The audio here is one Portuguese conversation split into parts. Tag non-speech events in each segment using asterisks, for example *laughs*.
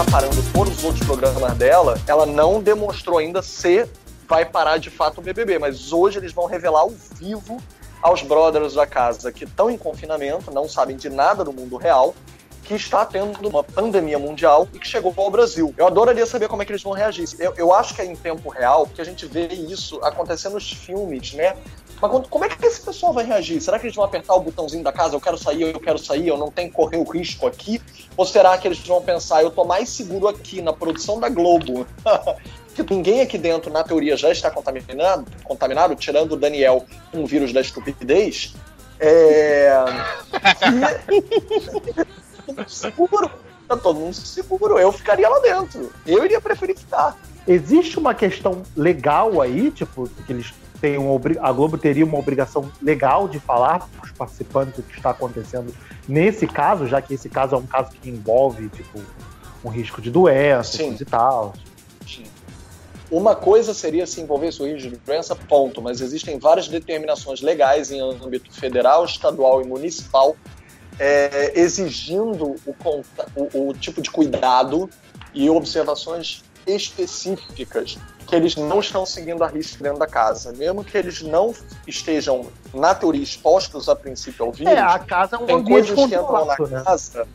está parando todos os outros programas dela, ela não demonstrou ainda se vai parar de fato o BBB, mas hoje eles vão revelar ao vivo aos brothers da casa que estão em confinamento, não sabem de nada do mundo real, que está tendo uma pandemia mundial e que chegou ao Brasil. Eu adoraria saber como é que eles vão reagir. Eu, eu acho que é em tempo real, porque a gente vê isso acontecendo nos filmes, né? Mas como é que esse pessoal vai reagir? Será que eles vão apertar o botãozinho da casa? Eu quero sair, eu quero sair, eu não tenho que correr o risco aqui? Ou será que eles vão pensar, eu tô mais seguro aqui na produção da Globo? que *laughs* ninguém aqui dentro, na teoria, já está contaminado, contaminado tirando o Daniel um vírus da estupidez. É. *laughs* seguro. Tá todo mundo seguro. Eu ficaria lá dentro. Eu iria preferir ficar. Existe uma questão legal aí, tipo, que eles têm uma a Globo teria uma obrigação legal de falar para os participantes o que está acontecendo nesse caso, já que esse caso é um caso que envolve, tipo, um risco de doença e tal. Sim. Uma coisa seria se envolver o risco de doença, ponto, mas existem várias determinações legais em âmbito federal, estadual e municipal é, exigindo o, o, o tipo de cuidado e observações específicas que eles não estão seguindo a risco dentro da casa. Mesmo que eles não estejam, na teoria, expostos a princípio ao vírus. É, a casa é um tem coisas que entram na né? casa.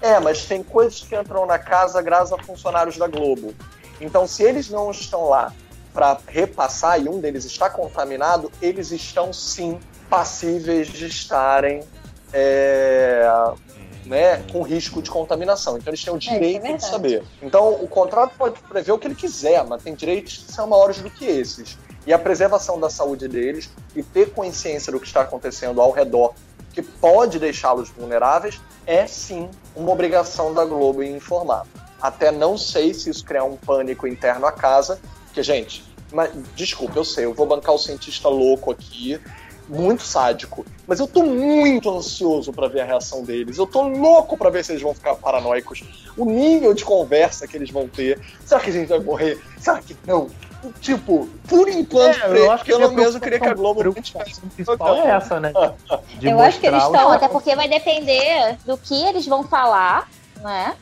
É, mas tem coisas que entram na casa graças a funcionários da Globo. Então, se eles não estão lá para repassar e um deles está contaminado, eles estão sim passíveis de estarem é, né, com risco de contaminação. Então eles têm o é, é direito é, de saber. Então o contrato pode prever o que ele quiser, mas tem direitos que são maiores do que esses. E a preservação da saúde deles e ter consciência do que está acontecendo ao redor, que pode deixá-los vulneráveis, é sim uma obrigação da Globo em informar. Até não sei se isso criar um pânico interno à casa, que, gente, mas, desculpa, eu sei, eu vou bancar o cientista louco aqui, muito sádico. Mas eu tô muito ansioso para ver a reação deles. Eu tô louco para ver se eles vão ficar paranoicos. O nível de conversa que eles vão ter. Será que a gente vai morrer? Será que não? Tipo, por enquanto, é, eu acho que pelo menos eu queria que a Globo principal é essa, né? *laughs* eu acho que eles estão, até porque vai depender do que eles vão falar, né?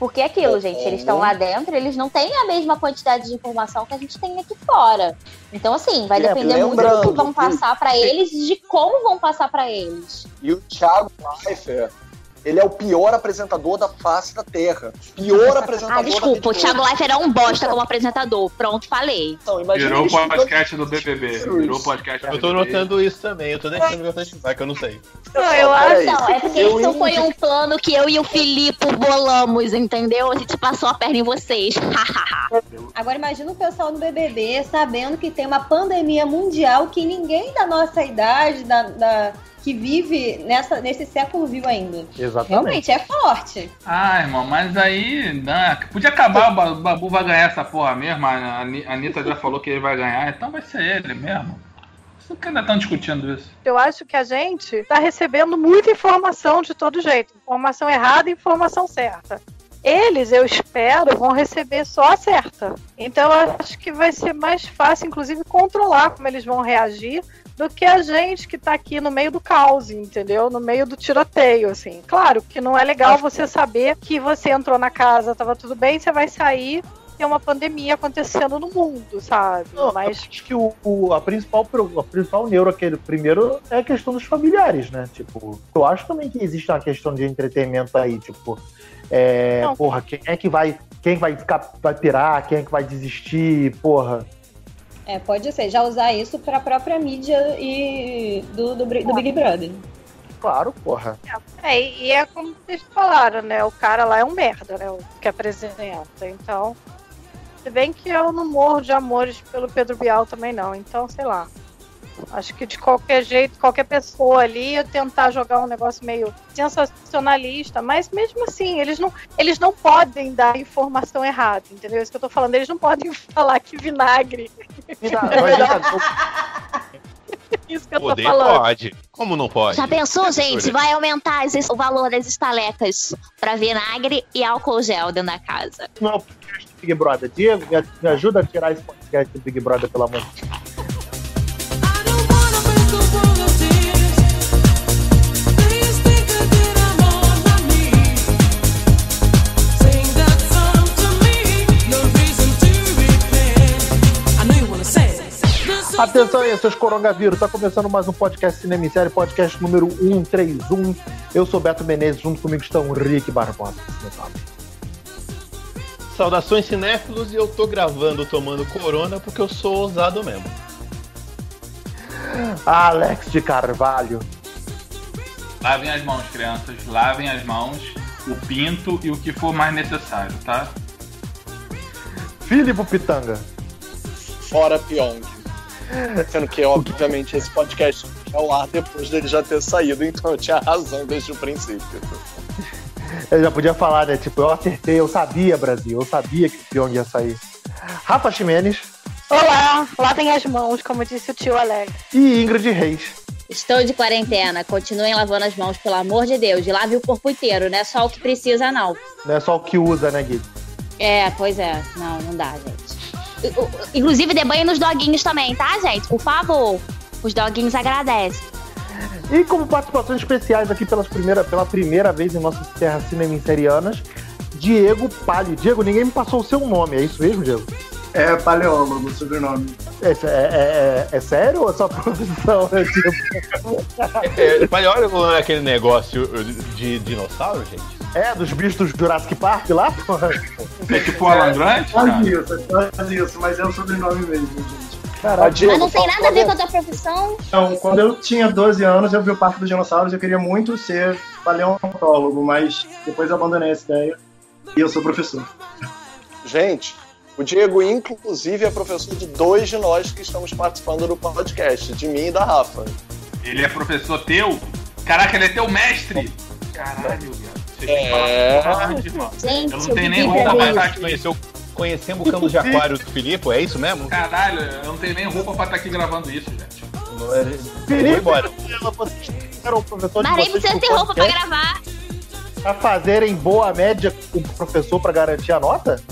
Porque é aquilo, gente, eles estão lá dentro, eles não têm a mesma quantidade de informação que a gente tem aqui fora. Então, assim, vai é, depender muito do que vão passar para eles e de como vão passar para eles. E o Thiago Leifert, ele é o pior apresentador da face da Terra. Pior *laughs* apresentador Ah, desculpa, o Thiago Leifert é um bosta como apresentador. Pronto, falei. Então, Virou o podcast do BBB. Virou o podcast Eu tô notando isso também. Eu tô deixando meu vai que eu não sei. Não, eu acho. Não, é porque eu isso foi um plano que eu e o Filipe bolamos, entendeu? A gente passou a perna em vocês. *laughs* Agora imagina o pessoal no BBB sabendo que tem uma pandemia mundial que ninguém da nossa idade, da, da que vive nessa, nesse século vivo ainda. Exatamente. Realmente, é forte. Ah, irmão, mas aí. Não, podia acabar, o Babu vai ganhar essa porra mesmo. A Anitta já falou que ele vai ganhar, então vai ser ele mesmo. Por que ainda estão discutindo isso? Eu acho que a gente está recebendo muita informação de todo jeito. Informação errada e informação certa. Eles, eu espero, vão receber só a certa. Então, eu acho que vai ser mais fácil, inclusive, controlar como eles vão reagir do que a gente que tá aqui no meio do caos, entendeu? No meio do tiroteio, assim. Claro que não é legal você saber que você entrou na casa, tava tudo bem, você vai sair tem uma pandemia acontecendo no mundo, sabe? Não, mas acho que o, o, a principal a principal neuro aquele primeiro é a questão dos familiares, né? Tipo, eu acho também que existe uma questão de entretenimento aí, tipo, é, porra, quem é que vai quem vai ficar vai pirar, quem é que vai desistir, porra. É, pode ser. Já usar isso para a própria mídia e do, do, do Big Brother. Claro, porra. É, e é como vocês falaram, né? O cara lá é um merda, né? O que apresenta. Então. Se bem que eu não morro de amores pelo Pedro Bial também, não. Então, sei lá. Acho que de qualquer jeito, qualquer pessoa ali ia tentar jogar um negócio meio sensacionalista, mas mesmo assim, eles não, eles não podem dar informação errada, entendeu? É isso que eu tô falando, eles não podem *laughs* falar que vinagre. *laughs* Isso que eu Poder tô falando. pode. Como não pode? Já pensou, gente? Vai aumentar o valor das estalecas para vinagre e álcool gel dentro da casa. Não, Big Brother. Diego, me ajuda a tirar esse podcast do Big Brother, pelo amor de Deus. Atenção aí, seus coronavírus. Tá começando mais um podcast Cinema e Série, podcast número 131. Eu sou Beto Menezes, junto comigo estão Rick Barbosa. Saudações cinéfilos e eu tô gravando tomando corona porque eu sou ousado mesmo. Alex de Carvalho. Lavem as mãos, crianças. Lavem as mãos, o pinto e o que for mais necessário, tá? Filipe Pitanga. Fora Pyong. Sendo que, obviamente, esse podcast é ao ar depois dele já ter saído, então eu tinha razão desde o princípio. Eu já podia falar, né? Tipo, eu acertei, eu sabia, Brasil, eu sabia que o Pyong ia sair. Rafa Ximenes. Olá, lavem as mãos, como disse o tio Alex. E Ingrid Reis. Estou de quarentena. Continuem lavando as mãos, pelo amor de Deus. E lave o corpo inteiro, não é só o que precisa, não. Não é só o que usa, né, Gui? É, pois é. Não, não dá, gente. Inclusive, dê banho nos doguinhos também, tá, gente? Por favor. Os doguinhos agradecem. E como participações especiais aqui pelas primeira, pela primeira vez em nossas terras cinemisterianas, Diego Palio. Diego, ninguém me passou o seu nome, é isso mesmo, Diego? É paleólogo, o sobrenome. É, é, é, é, sério ou é só profissão? *laughs* É, tipo... é, paleólogo não é aquele negócio de dinossauro, gente? É, dos bichos do Jurassic Park lá, porra. É tipo o Alan Grant? Quase isso, é quase isso, mas é o sobrenome mesmo, gente. Caraca, mas não tem nada a ver com a tua profissão? Então, quando eu tinha 12 anos, eu vi o Parque dos Dinossauros e eu queria muito ser paleontólogo, mas depois eu abandonei essa ideia e eu sou professor. Gente, o Diego, inclusive, é professor de dois de nós que estamos participando do podcast, de mim e da Rafa. Ele é professor teu? Caraca, ele é teu mestre! Caralho, Você é... Gente, eu não tenho nem roupa pra estar aqui. Conheceu, conhecemos o cano de aquário do Filipe, é isso mesmo? Caralho, eu não tenho nem roupa pra estar aqui gravando isso, gente. Felipe, embora. Marei precisa ter roupa pra gravar. Pra fazerem boa média com o professor pra garantir a nota?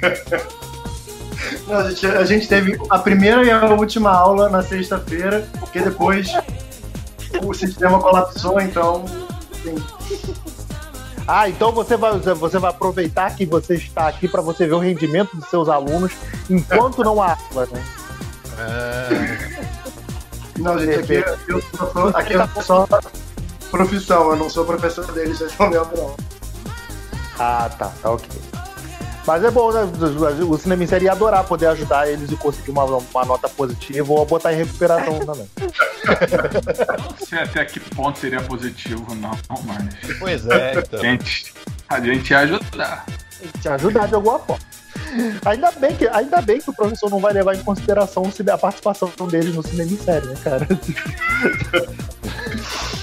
*laughs* Não, a, gente, a gente teve a primeira e a última aula na sexta-feira, porque depois o sistema colapsou, então. Ah, então você vai, você vai aproveitar que você está aqui para você ver o rendimento dos seus alunos enquanto não há aula, né? É... Não, gente, aqui, eu sou, aqui eu sou profissão, eu não sou professor deles nesse *laughs* momento, não. Ah, tá, tá ok. Mas é bom, né? O cinema série ia adorar poder ajudar eles e conseguir uma, uma nota positiva ou botar em recuperação *laughs* também. Não sei até que ponto seria positivo, não, mas. Pois é, então. A gente, a gente ia ajudar. Te ajudar de alguma forma. Ainda bem, que, ainda bem que o professor não vai levar em consideração a participação deles no cinema série, né, cara? *laughs*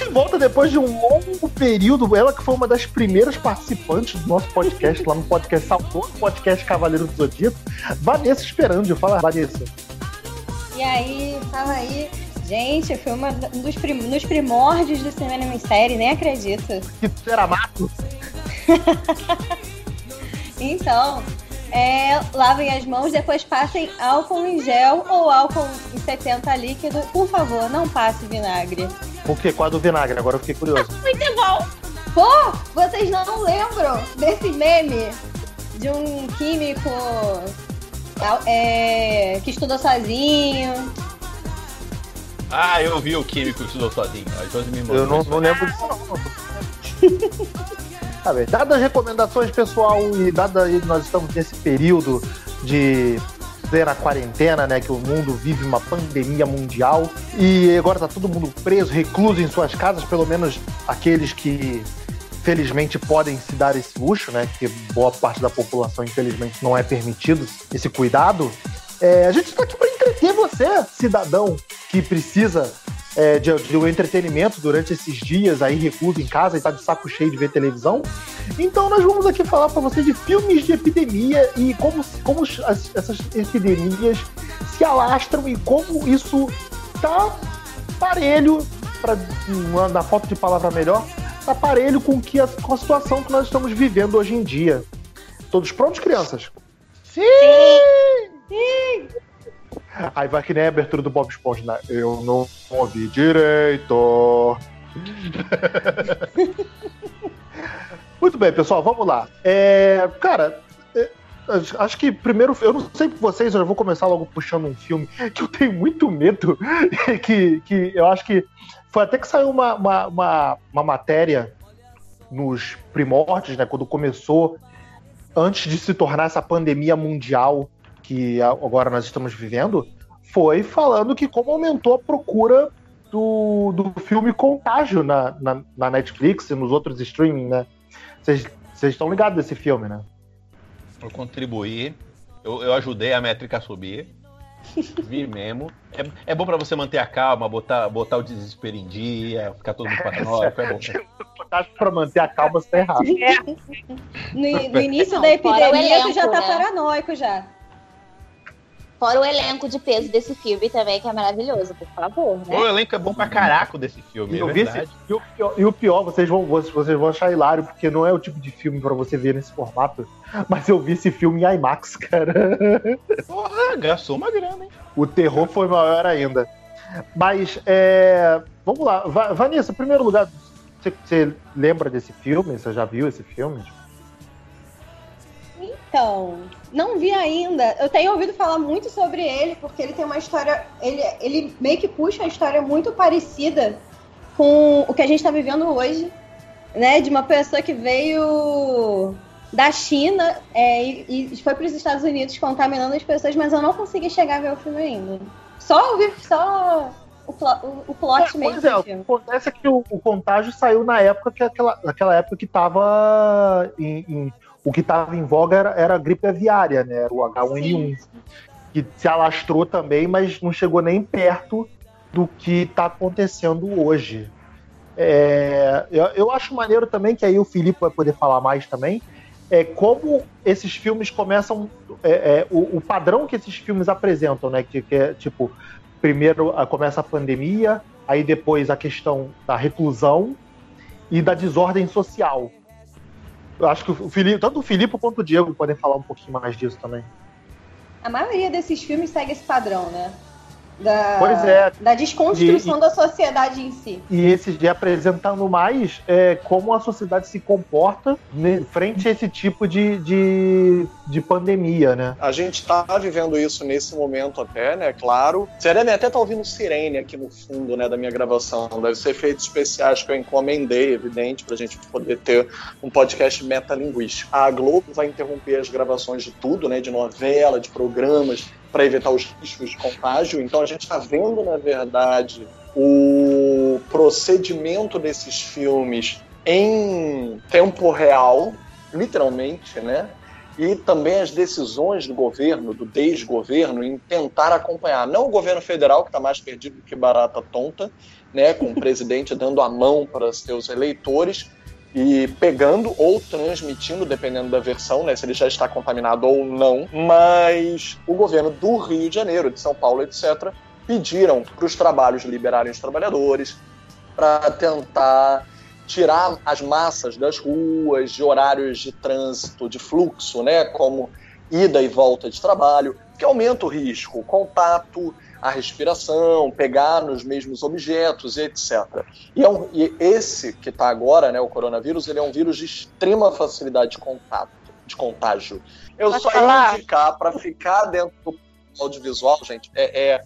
gente volta depois de um longo período. Ela que foi uma das primeiras participantes do nosso podcast, lá no podcast Saudoso, podcast Cavaleiro do Zodíaco. Vanessa Esperando, fala, Vanessa. E aí, fala aí. Gente, foi uma dos prim nos primórdios do cinema em série, nem acredito. Que era mato. *laughs* então, é, lavem as mãos, depois passem álcool em gel ou álcool em 70 líquido. Por favor, não passe vinagre. O que? Qual é do vinagre? Agora eu fiquei curioso. Muito bom! Pô, vocês não lembram desse meme de um químico é, que estudou sozinho? Ah, eu vi o químico que estudou sozinho. eu não, não lembro disso não. tá. Dadas as recomendações, pessoal, e dada aí nós estamos nesse período de plena quarentena, né? Que o mundo vive uma pandemia mundial e agora tá todo mundo preso, recluso em suas casas, pelo menos aqueles que felizmente podem se dar esse luxo, né? Que boa parte da população, infelizmente, não é permitido esse cuidado. É, a gente está aqui para entreter você, cidadão, que precisa é, de, de um entretenimento durante esses dias aí recluso em casa e tá de saco cheio de ver televisão. Então nós vamos aqui falar para você de filmes de epidemia e como, como as, essas epidemias se alastram e como isso tá parelho, para na falta de palavra melhor, tá parelho com, que a, com a situação que nós estamos vivendo hoje em dia. Todos prontos, crianças? Sim! Sim! Aí vai que nem a abertura do Bob Esponja, né? Eu não ouvi direito. *laughs* Muito bem, pessoal, vamos lá. É, cara, é, acho que primeiro, eu não sei por vocês, eu já vou começar logo puxando um filme que eu tenho muito medo, que, que eu acho que foi até que saiu uma, uma, uma, uma matéria nos primórdios, né, quando começou, antes de se tornar essa pandemia mundial que agora nós estamos vivendo, foi falando que como aumentou a procura do, do filme Contágio na, na, na Netflix e nos outros streaming, né? Vocês estão ligados desse filme, né? Eu contribuí, eu, eu ajudei a métrica a subir. *laughs* Vi mesmo. É, é bom para você manter a calma, botar, botar o desespero em dia, ficar todo mundo paranoico, é bom. *laughs* pra manter a calma, você tá errado. No, no início Não, da epidemia, tu já tá né? paranoico já. Fora o elenco de peso desse filme também, que é maravilhoso, por favor. Né? O elenco é bom pra caraco desse filme, é verdade. e, o pior, e o pior, vocês vão, vocês vão achar hilário, porque não é o tipo de filme pra você ver nesse formato. Mas eu vi esse filme em IMAX, cara. Porra, gastou uma grana, hein? O terror foi maior ainda. Mas, é... vamos lá. Vanessa, em primeiro lugar, você, você lembra desse filme? Você já viu esse filme? Então, não vi ainda. Eu tenho ouvido falar muito sobre ele, porque ele tem uma história. Ele, ele meio que puxa uma história muito parecida com o que a gente está vivendo hoje, né? De uma pessoa que veio da China é, e, e, foi para os Estados Unidos contaminando as pessoas, mas eu não consegui chegar a ver o filme ainda. Só ouvir, só o, o, o plot é, mesmo. Pois é, o que acontece é que o, o, contágio saiu na época que aquela, naquela época que estava em, em o que estava em voga era, era, a gripe aviária, né? Era o H1N1. Que se alastrou também, mas não chegou nem perto do que está acontecendo hoje. É, eu, eu, acho maneiro também, que aí o Filipe vai poder falar mais também, é como esses filmes começam. É, é, o, o, padrão que esses filmes apresentam, né? Que, que é tipo, primeiro começa a pandemia, aí depois a questão da reclusão e da desordem social. Eu acho que o tanto o Filipe quanto o Diego podem falar um pouquinho mais disso também. A maioria desses filmes segue esse padrão, né? Da, pois é. da desconstrução e, da sociedade em si. E esse de apresentando mais é, como a sociedade se comporta né, frente a esse tipo de, de, de pandemia, né? A gente está vivendo isso nesse momento até, né? Claro. Deve até tá ouvindo sirene aqui no fundo, né, da minha gravação. Deve ser efeitos especiais que eu encomendei, evidente, para a gente poder ter um podcast metalinguístico. A Globo vai interromper as gravações de tudo, né? De novela, de programas, para evitar os riscos de contágio. Então a gente está vendo, na verdade, o procedimento desses filmes em tempo real, literalmente, né? E também as decisões do governo, do desgoverno, em tentar acompanhar. Não o governo federal, que está mais perdido que barata tonta, né? com o presidente dando a mão para seus eleitores, e pegando ou transmitindo, dependendo da versão, né, se ele já está contaminado ou não. Mas o governo do Rio de Janeiro, de São Paulo, etc., pediram para os trabalhos liberarem os trabalhadores para tentar tirar as massas das ruas, de horários de trânsito, de fluxo, né, como ida e volta de trabalho, que aumenta o risco, contato, a respiração, pegar nos mesmos objetos, etc. E, é um, e esse que está agora, né, o coronavírus, ele é um vírus de extrema facilidade de contato, de contágio. Eu Pode só falar? ia indicar para ficar dentro do audiovisual, gente, é, é,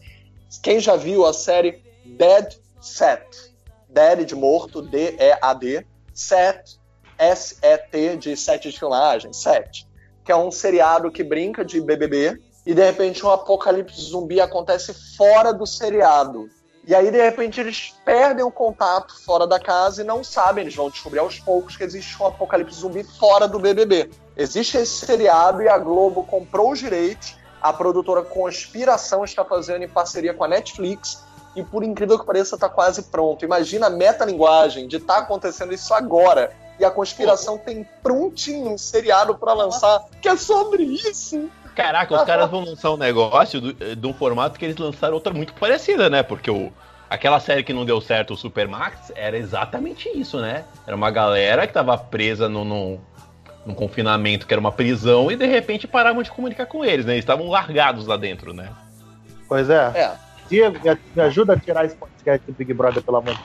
quem já viu a série Dead Set, Dead de morto, D-E-A-D, Set, S-E-T, de sete de filmagem, Set, que é um seriado que brinca de BBB, e de repente um apocalipse zumbi acontece fora do seriado. E aí, de repente, eles perdem o contato fora da casa e não sabem, eles vão descobrir aos poucos que existe um apocalipse zumbi fora do BBB. Existe esse seriado e a Globo comprou os direitos, a produtora Conspiração está fazendo em parceria com a Netflix e, por incrível que pareça, está quase pronto. Imagina a metalinguagem de estar tá acontecendo isso agora e a Conspiração tem prontinho um seriado para lançar que é sobre isso. Caraca, os caras vão lançar um negócio do, de um formato que eles lançaram outra muito parecida, né? Porque o, aquela série que não deu certo, o Supermax, era exatamente isso, né? Era uma galera que tava presa no, no, num confinamento que era uma prisão e de repente paravam de comunicar com eles, né? Eles estavam largados lá dentro, né? Pois é. é. Diego, me ajuda a tirar esse podcast do Big Brother, pelo amor.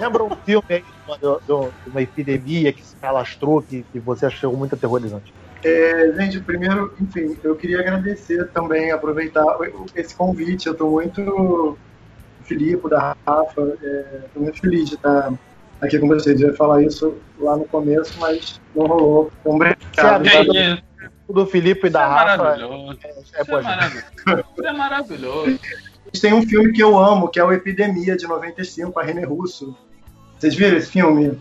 Lembra um filme aí de uma, de uma epidemia que se alastrou, que, que você achou muito aterrorizante? É, gente, primeiro, enfim, eu queria agradecer também, aproveitar esse convite. Eu estou muito Filipe, da Rafa, estou muito feliz de estar aqui com vocês. Eu ia falar isso lá no começo, mas não rolou. Então, obrigado. É, do Filipe e da é Rafa. Maravilhoso. É, é, é maravilhoso. Isso é maravilhoso. Tem um filme que eu amo, que é o Epidemia, de 95, a René Russo. Vocês viram esse filme?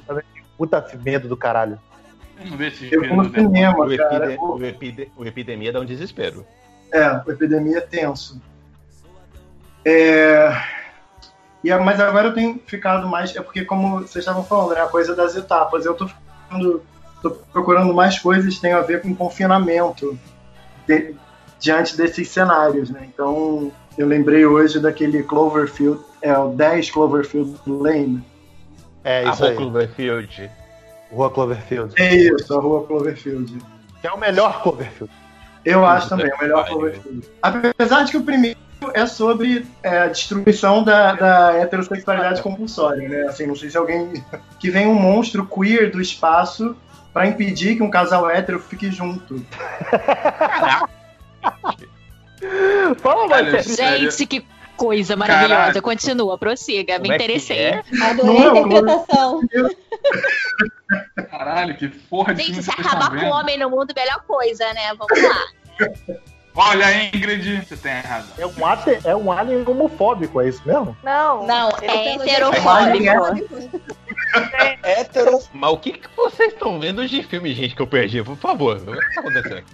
Puta medo do caralho. Vi esse Eu fui no cinema, O, cara. epide- o epide- o epidemia dá um desespero. É, o Epidemia é tenso. É... E, a- mas agora eu tenho ficado mais. É porque, como vocês estavam falando, né, a coisa das etapas. Eu tô, ficando, tô procurando mais coisas que tenham a ver com confinamento de- diante desses cenários. Né? Então, eu lembrei hoje daquele Cloverfield, é o 10 Cloverfield Lane. É a isso aí. Cloverfield. Rua Cloverfield. É isso, a rua Cloverfield. Que é o melhor Cloverfield. Eu acho também, o melhor. Cloverfield. Apesar de que o primeiro é sobre é, a destruição da, da heterossexualidade compulsória, né? Assim, não sei se alguém. *laughs* Que vem um monstro queer do espaço pra impedir que um casal hétero fique junto. Fala mais. Gente, que coisa maravilhosa. Caralho. Continua, prossiga. Me Como é que interessei. é? Adorei Não é a interpretação. Caralho, que porra de Gente, se acabar com o homem no mundo, melhor coisa, né? Vamos lá. *laughs* Olha, Ingrid, você tem razão. É um, ate- é um alien homofóbico, é isso mesmo? Não. Não, é pelo heterofóbico. Hétero. Mas o que, que vocês estão vendo de filme, gente, que eu perdi? Por favor, o que tá acontecendo aqui?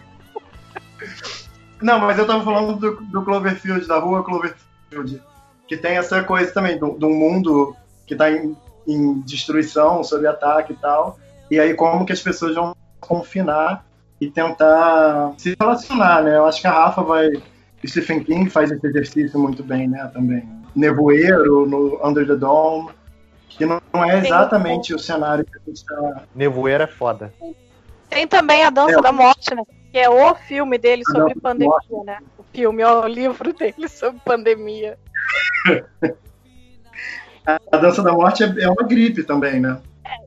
Não, mas eu tava falando do, do Cloverfield, da rua Cloverfield. Que tem essa coisa também, do, do mundo que tá em, em destruição, sob ataque e tal. E aí, como que as pessoas vão confinar e tentar se relacionar, né? Eu acho que a Rafa vai. Stephen King faz esse exercício muito bem, né? Também. Nevoeiro, no Under the Dome. Que não, não é exatamente o cenário que a gente tá. Nevoeiro é foda. Tem também a Dança É. da Morte, né? Que é o filme dele sobre pandemia, Morte. né? O filme, ó, o livro *laughs* dele sobre pandemia. A Dança da Morte é, é uma gripe também, né?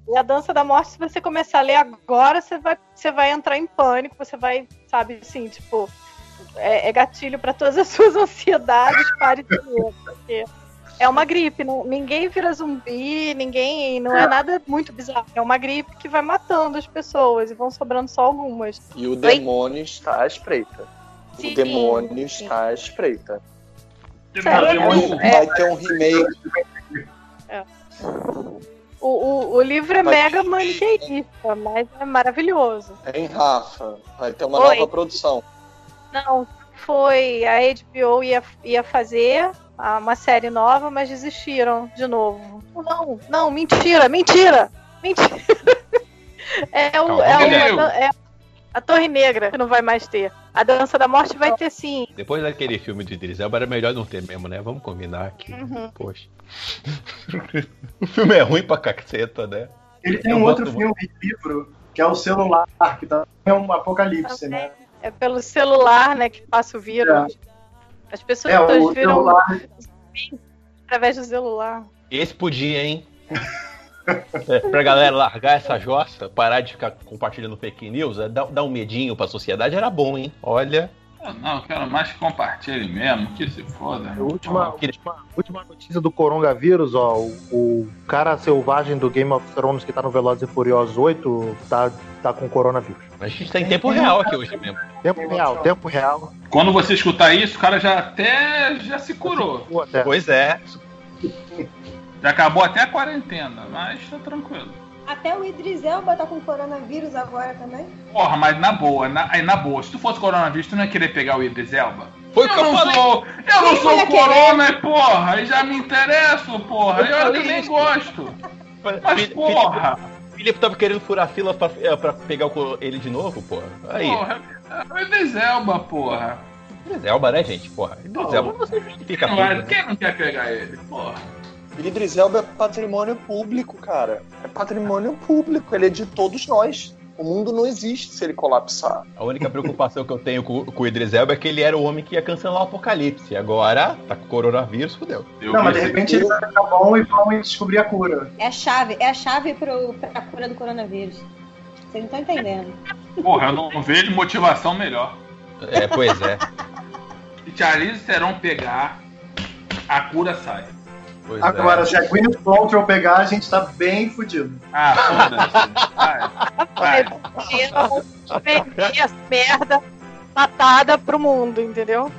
E a Dança da Morte, se você começar a ler agora, você vai, você vai entrar em pânico, você vai, sabe, assim, tipo, é, é gatilho para todas as *laughs* suas ansiedades, pare de ler, porque é uma gripe, não, ninguém vira zumbi, ninguém, não é nada muito bizarro, é uma gripe que vai matando as pessoas e vão sobrando só algumas. E o demônio está à espreita. Sim, o demônio sim. está à espreita. É. Vai ter um remake. O, o, o livro é Mas- mega maniqueísta, mas é maravilhoso. Hein, Rafa? Vai ter uma Oi. nova produção. Não, foi a HBO ia, ia fazer uma série nova, mas desistiram de novo. Não, não, mentira, mentira, mentira. *laughs* É, o, é, o- é a Torre Negra que não vai mais ter. A Dança da Morte vai ter sim. Depois daquele filme do Idris Elba, era melhor não ter mesmo, né? Vamos combinar aqui. Uhum. Poxa. *laughs* o filme é ruim pra caceta, né? Ele tem Eu um outro filme, livro, que é o celular, que também é um apocalipse, né? É pelo celular, né, que passa o vírus. As pessoas É, o viram celular através do celular. Esse podia, hein? É, pra galera largar essa jossa, parar de ficar compartilhando fake news, é, dar, dar um medinho pra sociedade era bom, hein? Olha. Não, eu quero mais que compartilhe mesmo, que se foda. A última, última, última notícia do coronavírus, ó. O, o cara selvagem do Game of Thrones que tá no Velozes e Furiosos 8 tá, tá com coronavírus. A gente tá em tempo real aqui hoje mesmo. Tempo real, tempo real. Quando você escutar isso, o cara já até já se curou. Pois é. Já acabou até a quarentena, mas tá tranquilo. Até o Idris Elba tá com coronavírus agora também. Porra, mas na boa, na, aí na boa, se tu fosse coronavírus, tu não ia querer pegar o Idris Elba? Foi o que eu não falei. sou, eu não sou ia corona, porra, aí já me interesso, porra, eu, falei também isso. gosto. Mas Fili- porra, Filipe, Filipe tava querendo furar fila pra, é, pra pegar o ele de novo, porra. Aí. porra, é o Idris Elba, porra. Idris Elba, né, gente? Porra. Idris. Elba você justifica Quem, tudo. vai- né? quem não quer pegar ele, porra? Idris Elba é patrimônio público, cara. É patrimônio público, ele é de todos nós. O mundo não existe se ele colapsar. A única preocupação que eu tenho com, com o Idris Elba é que ele era o homem que ia cancelar o apocalipse. Agora, tá com o coronavírus, fudeu. Eu Não, mas de repente ele vai ficar bom e vão descobrir a cura. É a chave, é a chave pro, pra cura do coronavírus. Vocês não estão entendendo. Porra, eu não vejo motivação melhor. É, pois é. *laughs* Se Charlize Theron pegar, a cura sai. Pois Agora, é. se a Gwyneth Paltrow pegar, a gente tá bem fudido. Ah, foda-se. Vender essa merda patada pro mundo, entendeu?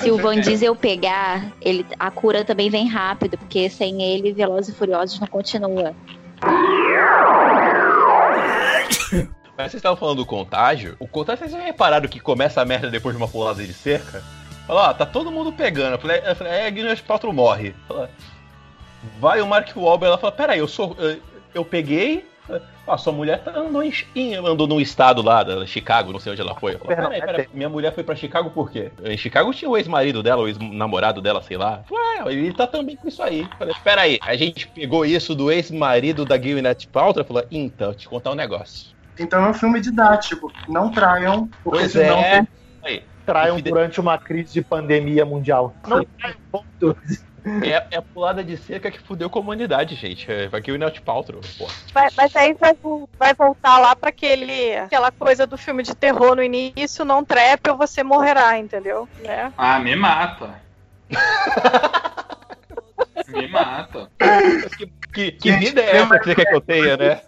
Se o Van Diesel pegar, ele, a cura também vem rápido, porque sem ele, Velozes e Furiosos não continua. Mas vocês estavam falando do contágio. O contágio, vocês já repararam que começa a merda depois de uma pulada de cerca? Fala, ó, tá todo mundo pegando. Eu falei, eu falei é, Gwyneth Paltrow morre. Fala, vai o Mark Wahlberg, ela fala, peraí, eu sou... Eu, eu peguei... Ah, sua mulher tá, andou, em, andou num estado lá, da Chicago, não sei onde ela foi. Perdão, peraí, é peraí, minha mulher foi pra Chicago por quê? Em Chicago tinha o ex-marido dela, o ex-namorado dela, sei lá. Ué, ele tá também com isso aí. Falei, peraí, a gente pegou isso do ex-marido da Gwyneth Paltrow falou, então, te contar um negócio. Então é um filme didático. Não traiam, porque Pois senão é. tem Aí, Traiam Fide- durante uma crise de pandemia mundial. Não traiam, ponto. É, é a pulada de cerca que fudeu com a humanidade, gente. É, vai que o Gwyneth Paltrow, pô. Vai- mas aí vai, vai voltar lá pra aquele, aquela coisa do filme de terror no início, não trepe ou você morrerá, entendeu? Né? Ah, me mata. me mata. Que, que, que vida é essa que você quer que eu tenha, né?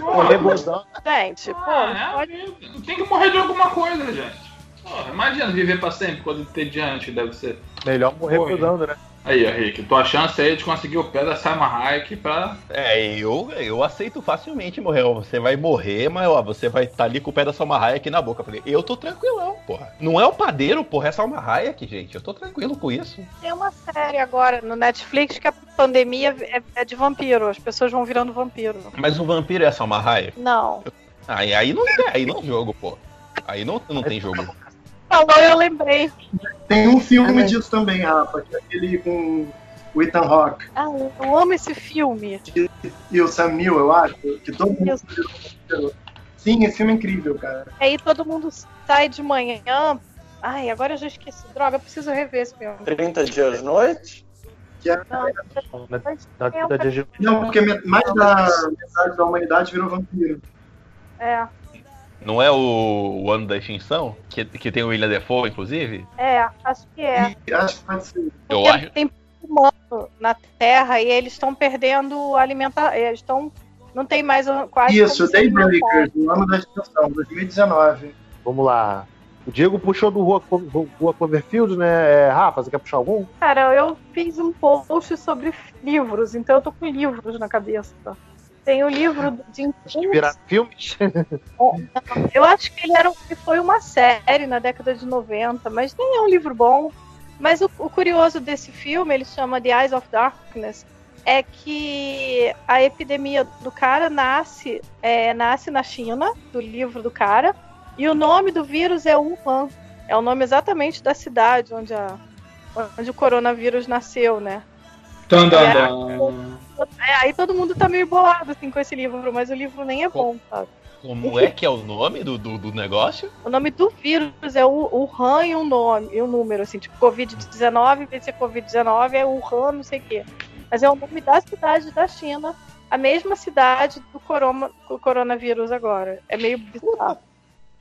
Morrer gozando. Gente, pô, Ah, é pode-. Tem que morrer de alguma coisa, gente. Porra, imagina viver pra sempre, quando entediante deve ser. Melhor morrer Oi. gozando, né? Aí, Henrique, tua chance aí de conseguir o pé da Simon Hayek pra. É, eu, eu aceito facilmente morrer. Você vai morrer, mas ó, você vai estar ali com o pé da Salma Hayek na boca. Eu falei, eu tô tranquilão, porra. Não é o padeiro, porra, é Salma Hayek, gente. Eu tô tranquilo com isso. Tem uma série agora no Netflix que a pandemia é, é de vampiro, as pessoas vão virando vampiro. Mas o vampiro é a Salma Hayek? Não. Aí, aí não tem, aí não é jogo, pô. Aí não, não tem jogo. Falou, eu lembrei. Tem um filme Ah, disso também, Rafa, que é aquele com o Ethan Hawke Ah, eu amo esse filme. e o Sam Neill, eu acho, que todo mundo. Sim, esse filme é incrível, cara. Aí todo mundo sai de manhã. Ai, agora eu já esqueci. Droga, eu preciso rever esse filme. 30 dias de noite? É- Não, Não, porque me- mais da metade da humanidade virou vampiro. é, Não é o, o ano da extinção? Que, que tem o William Defoe, inclusive? é, acho que é. E acho que pode ser. Eu acho. tem humano na Terra e eles estão perdendo alimentação. Eles estão. Não tem mais quase. Isso. Daybreakers, o ano da extinção, 2019. Vamos lá. O Diego puxou do Rua, Rua Cloverfield, né? É, Rafa, você quer puxar algum? Cara, eu fiz um post sobre livros, então eu tô com livros na cabeça. Tem o livro de Impulso. Virar filmes? Eu acho que ele era, que foi uma série na década de 90, mas nem é um livro bom. Mas o, o curioso desse filme, ele chama The Eyes of Darkness, é que a epidemia do cara nasce, é, nasce na China, do livro do cara, e o nome do vírus é Wuhan. É o nome exatamente da cidade onde, a, onde o coronavírus nasceu, né? Tandandã. É, aí todo mundo tá meio bolado assim, com esse livro, mas o livro nem é bom, sabe? Como é que é o nome do, do, do negócio? O nome do vírus é o Wuhan e um nome, e um número, assim, tipo Covid-19, em vez de ser Covid-19, é Wuhan, não sei o quê. Mas é o nome da cidade da China, a mesma cidade do, corona, do coronavírus agora. É meio bizarro.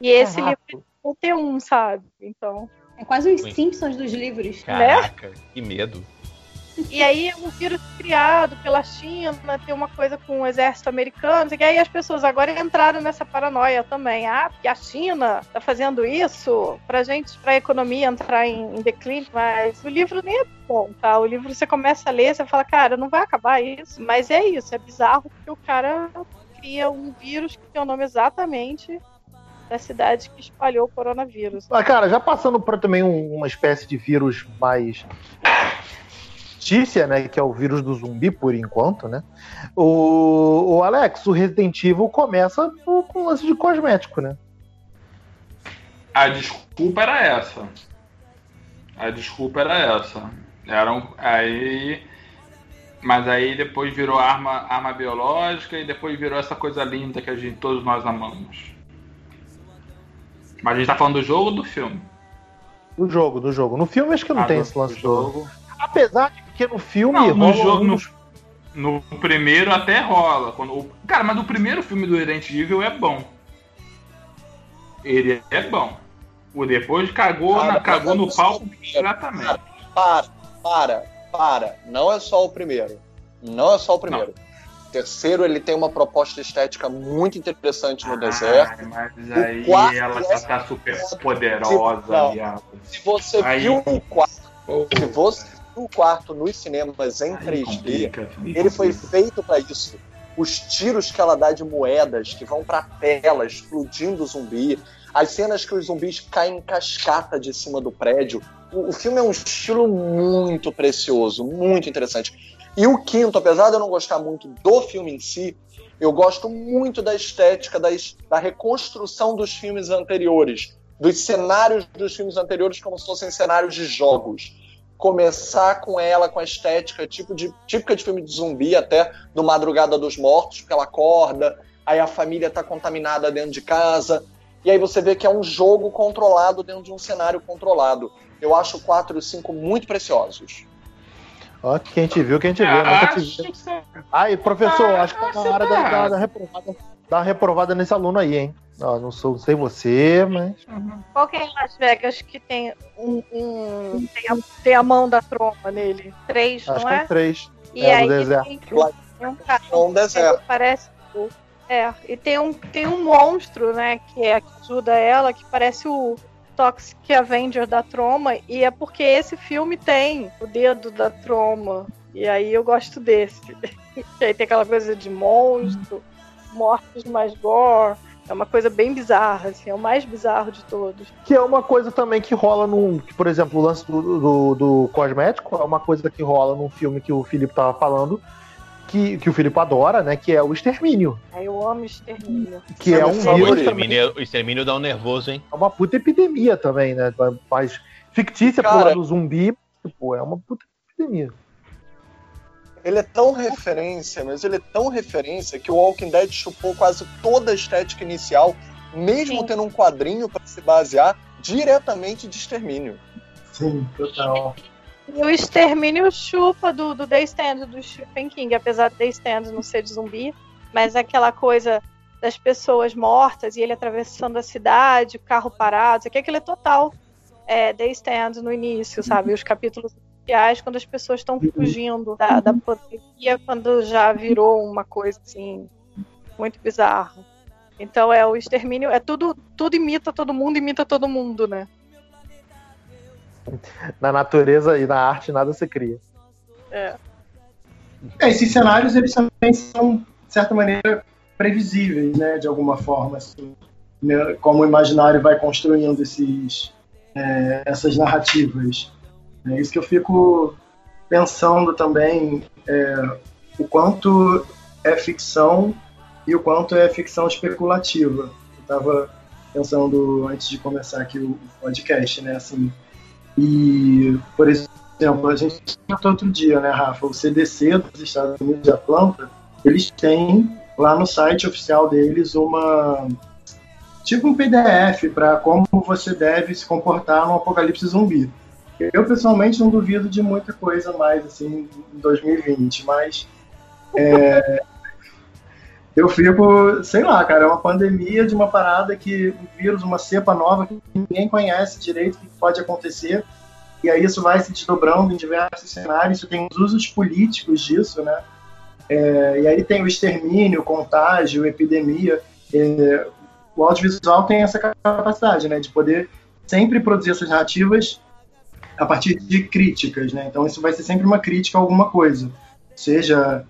E esse Ah, livro é de 51, sabe? Então. É quase os Sim. Simpsons dos livros. Caraca, que medo. E aí é um vírus criado pela China, tem uma coisa com o exército americano, e aí as pessoas agora entraram nessa paranoia também. Ah, porque a China tá fazendo isso pra gente, pra economia entrar em, em declínio, mas o livro nem é bom, tá? O livro você começa a ler, você fala, cara, não vai acabar isso. Mas é isso, é bizarro porque o cara cria um vírus que tem o nome exatamente da cidade que espalhou o coronavírus. Ah, cara, já passando por também um- uma espécie de vírus mais notícia, né? Que é o vírus do zumbi, por enquanto, né? O, o Alex, o Resident Evil começa com com lance de cosmético, né? A desculpa era essa. A desculpa era essa. Era um, aí Mas aí depois virou arma, arma biológica e depois virou essa coisa linda que a gente, todos nós amamos. Mas a gente tá falando do jogo ou do filme? Do jogo, do jogo. No filme acho que não Ah, tem esse lance do do jogo. Apesar de que no filme Não, no rola jogo- no- No primeiro até rola. Quando, cara, mas o primeiro filme do Resident Evil é bom. Ele é bom. O depois cagou, Cara, na, cagou no é o primeiro. completamente. Para, para, para. Não é só o primeiro. Não é só o primeiro. O terceiro, ele tem uma proposta estética muito interessante no deserto. Ai, mas aí quarto ela é- já tá super poderosa, Não. viado. Se você Aí- viu o quarto, se você o quarto nos cinemas em Aí 3D, complica, ele foi feito para isso. Os tiros que ela dá de moedas que vão pra tela, explodindo o zumbi, as cenas que os zumbis caem em cascata de cima do prédio. O, o filme é um estilo muito precioso, muito interessante. E o quinto, apesar de eu não gostar muito do filme em si, eu gosto muito da estética, da, es- da reconstrução dos filmes anteriores, dos cenários dos filmes anteriores como se fossem cenários de jogos. Começar com ela, com a estética tipo de, típica de filme de zumbi, até do Madrugada dos Mortos, porque ela acorda, aí a família está contaminada dentro de casa, e aí você vê que é um jogo controlado dentro de um cenário controlado. Eu acho o 4 e o 5 muito preciosos. Ó, quem te viu, quem te viu. Nunca te Acho vi. que você- Ai, professor, Ah, acho que tá na hora da, da, da reprovada, da reprovada nesse aluno aí, hein? Ó, não sou, não sei você, mas. Qual que é em Las Vegas que tem um. um- tem, a, tem a mão da tromba nele? Três, Acho não que é? é três. E é, aí deserto. tem, um cara É um deserto. que parece. É, e tem um, tem um monstro, né, que, é, que ajuda ela, que parece o Toxic Avenger da Troma, e é porque esse filme tem o dedo da Troma. E aí eu gosto desse. que *laughs* aí tem aquela coisa de monstro, mortos mais gore. É uma coisa bem bizarra, assim, é o mais bizarro de todos. Que é uma coisa também que rola num. Que, por exemplo, o lance do, do, do cosmético é uma coisa que rola num filme que o Felipe tava falando, que, que o Felipe adora, né? Que é o Extermínio. Aí eu amo extermínio. Que É é um vírus O também. extermínio, o extermínio dá um nervoso, hein? É uma puta epidemia também, né? Mas fictícia pro Cara- lado do zumbi, pô, é uma puta epidemia. Ele é tão referência, mas ele é tão referência que o Walking Dead chupou quase toda a estética inicial, mesmo Sim. tendo um quadrinho para se basear diretamente de extermínio. Sim, total. E o extermínio chupa do, do The Stand, do Stephen King, apesar do The Stand não ser de zumbi, mas aquela coisa das pessoas mortas e ele atravessando a cidade, o carro parado, isso aqui aquilo é total é, The Stand no início, sabe? Os capítulos iniciais, quando as pessoas estão fugindo da, da pandemia, quando já virou uma coisa assim, muito bizarra. Então é o extermínio, é tudo, tudo imita todo mundo, imita todo mundo, né? Na natureza e na arte nada se cria. É. É, esses cenários, eles também são, de certa maneira, previsíveis, né, de alguma forma, assim, né, como o imaginário vai construindo esses, é, essas narrativas. É isso que eu fico pensando também, é, o quanto é ficção e o quanto é ficção especulativa. Eu estava pensando antes de começar aqui o podcast, né, assim, e, por exemplo, a gente comentou outro dia, né, Rafa? O CDC dos Estados Unidos de Atlanta, eles têm lá no site oficial deles uma. Tipo um PDF para como você deve se comportar no apocalipse zumbi. Eu, pessoalmente, não duvido de muita coisa mais, assim, em 2020, mas. é, *laughs* eu fico, sei lá, cara, é uma pandemia de uma parada que um vírus, uma cepa nova que ninguém conhece direito que pode acontecer. E aí isso vai se desdobrando em diversos cenários. Tem os usos políticos disso, né? É, e aí tem o extermínio, o contágio, epidemia. É, o audiovisual tem essa capacidade, né, de poder sempre produzir essas narrativas a partir de críticas, né? Então isso vai ser sempre uma crítica a alguma coisa, seja,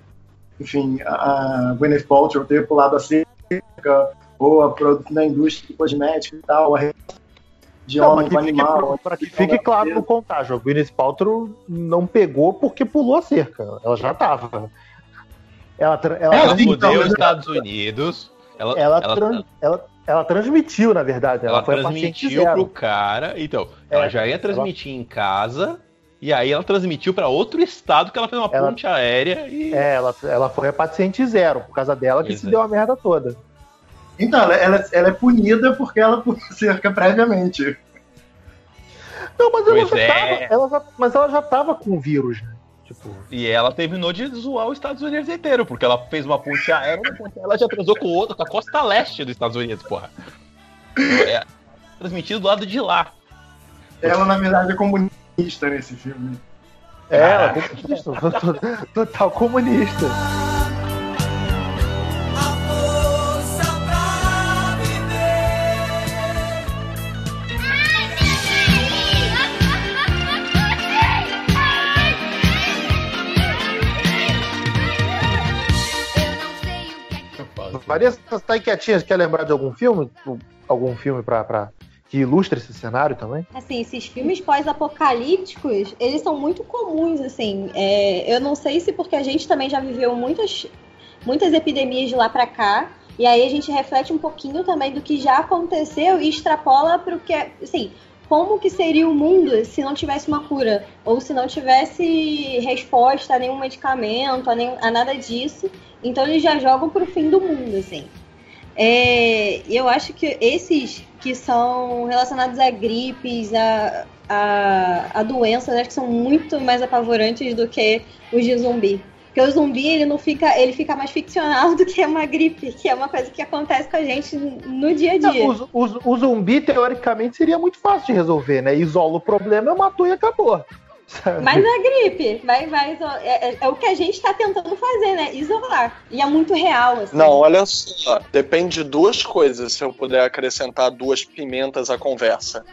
enfim, a Gwyneth Paltrow ter pulado a cerca ou a produção da indústria cosmética e tal, a de Não, homem com que fique, animal. pra que fique claro no contágio, a Gwyneth Paltrow não pegou porque pulou a cerca. Ela já tava. Ela, ela, Ela então, os Estados Unidos. Ela, ela, ela, tran- ela, ela transmitiu, na verdade. Ela, ela foi a paciente transmitiu zero. pro cara. Então, ela É, já ia transmitir em casa. E aí ela transmitiu pra outro estado que ela fez uma Ela- ponte aérea e. É, ela, ela foi a paciente zero, por causa dela que se é. deu a merda toda. Então, ela, ela, ela é punida porque ela *laughs* cerca previamente. Não, mas ela Pois já, é. tava, ela já- mas ela já tava com o vírus, né? Tipo, E ela terminou de zoar os Estados Unidos inteiro, porque ela fez uma ponte aérea, uma ponte aérea, ela já transou com outra, com a costa leste dos Estados Unidos, porra. É, transmitido do lado de lá. Ela, na verdade, é comunista nesse filme. é, ela é comunista, to- *laughs* total comunista. Maria, você tá aí quietinha, quer lembrar de algum filme? Algum filme pra, pra, que ilustre esse cenário também? Assim, esses filmes pós-apocalípticos, eles são muito comuns, assim. É, eu não sei se porque a gente também já viveu muitas, muitas epidemias de lá pra cá, e aí a gente reflete um pouquinho também do que já aconteceu e extrapola pro que, é- assim, como que seria o mundo se não tivesse uma cura, ou se não tivesse resposta a nenhum medicamento, a, a nada disso. Então eles já jogam pro fim do mundo, assim. É, eu acho que esses que são relacionados a gripes, a, a, a doenças, acho que são muito mais apavorantes do que os de zumbi. Porque o zumbi, ele não fica, ele fica mais ficcional *laughs* do que uma gripe, que é uma coisa que acontece com a gente no dia a dia. O, o- o zumbi, teoricamente, seria muito fácil de resolver, né? Isola o problema, matou e acabou. Sabe? Mas a gripe, vai, vai, é, é- é o que a gente está tentando fazer, né? Isolar. E é muito real, assim. Não, olha só. Depende de duas coisas, se eu puder acrescentar duas pimentas à conversa.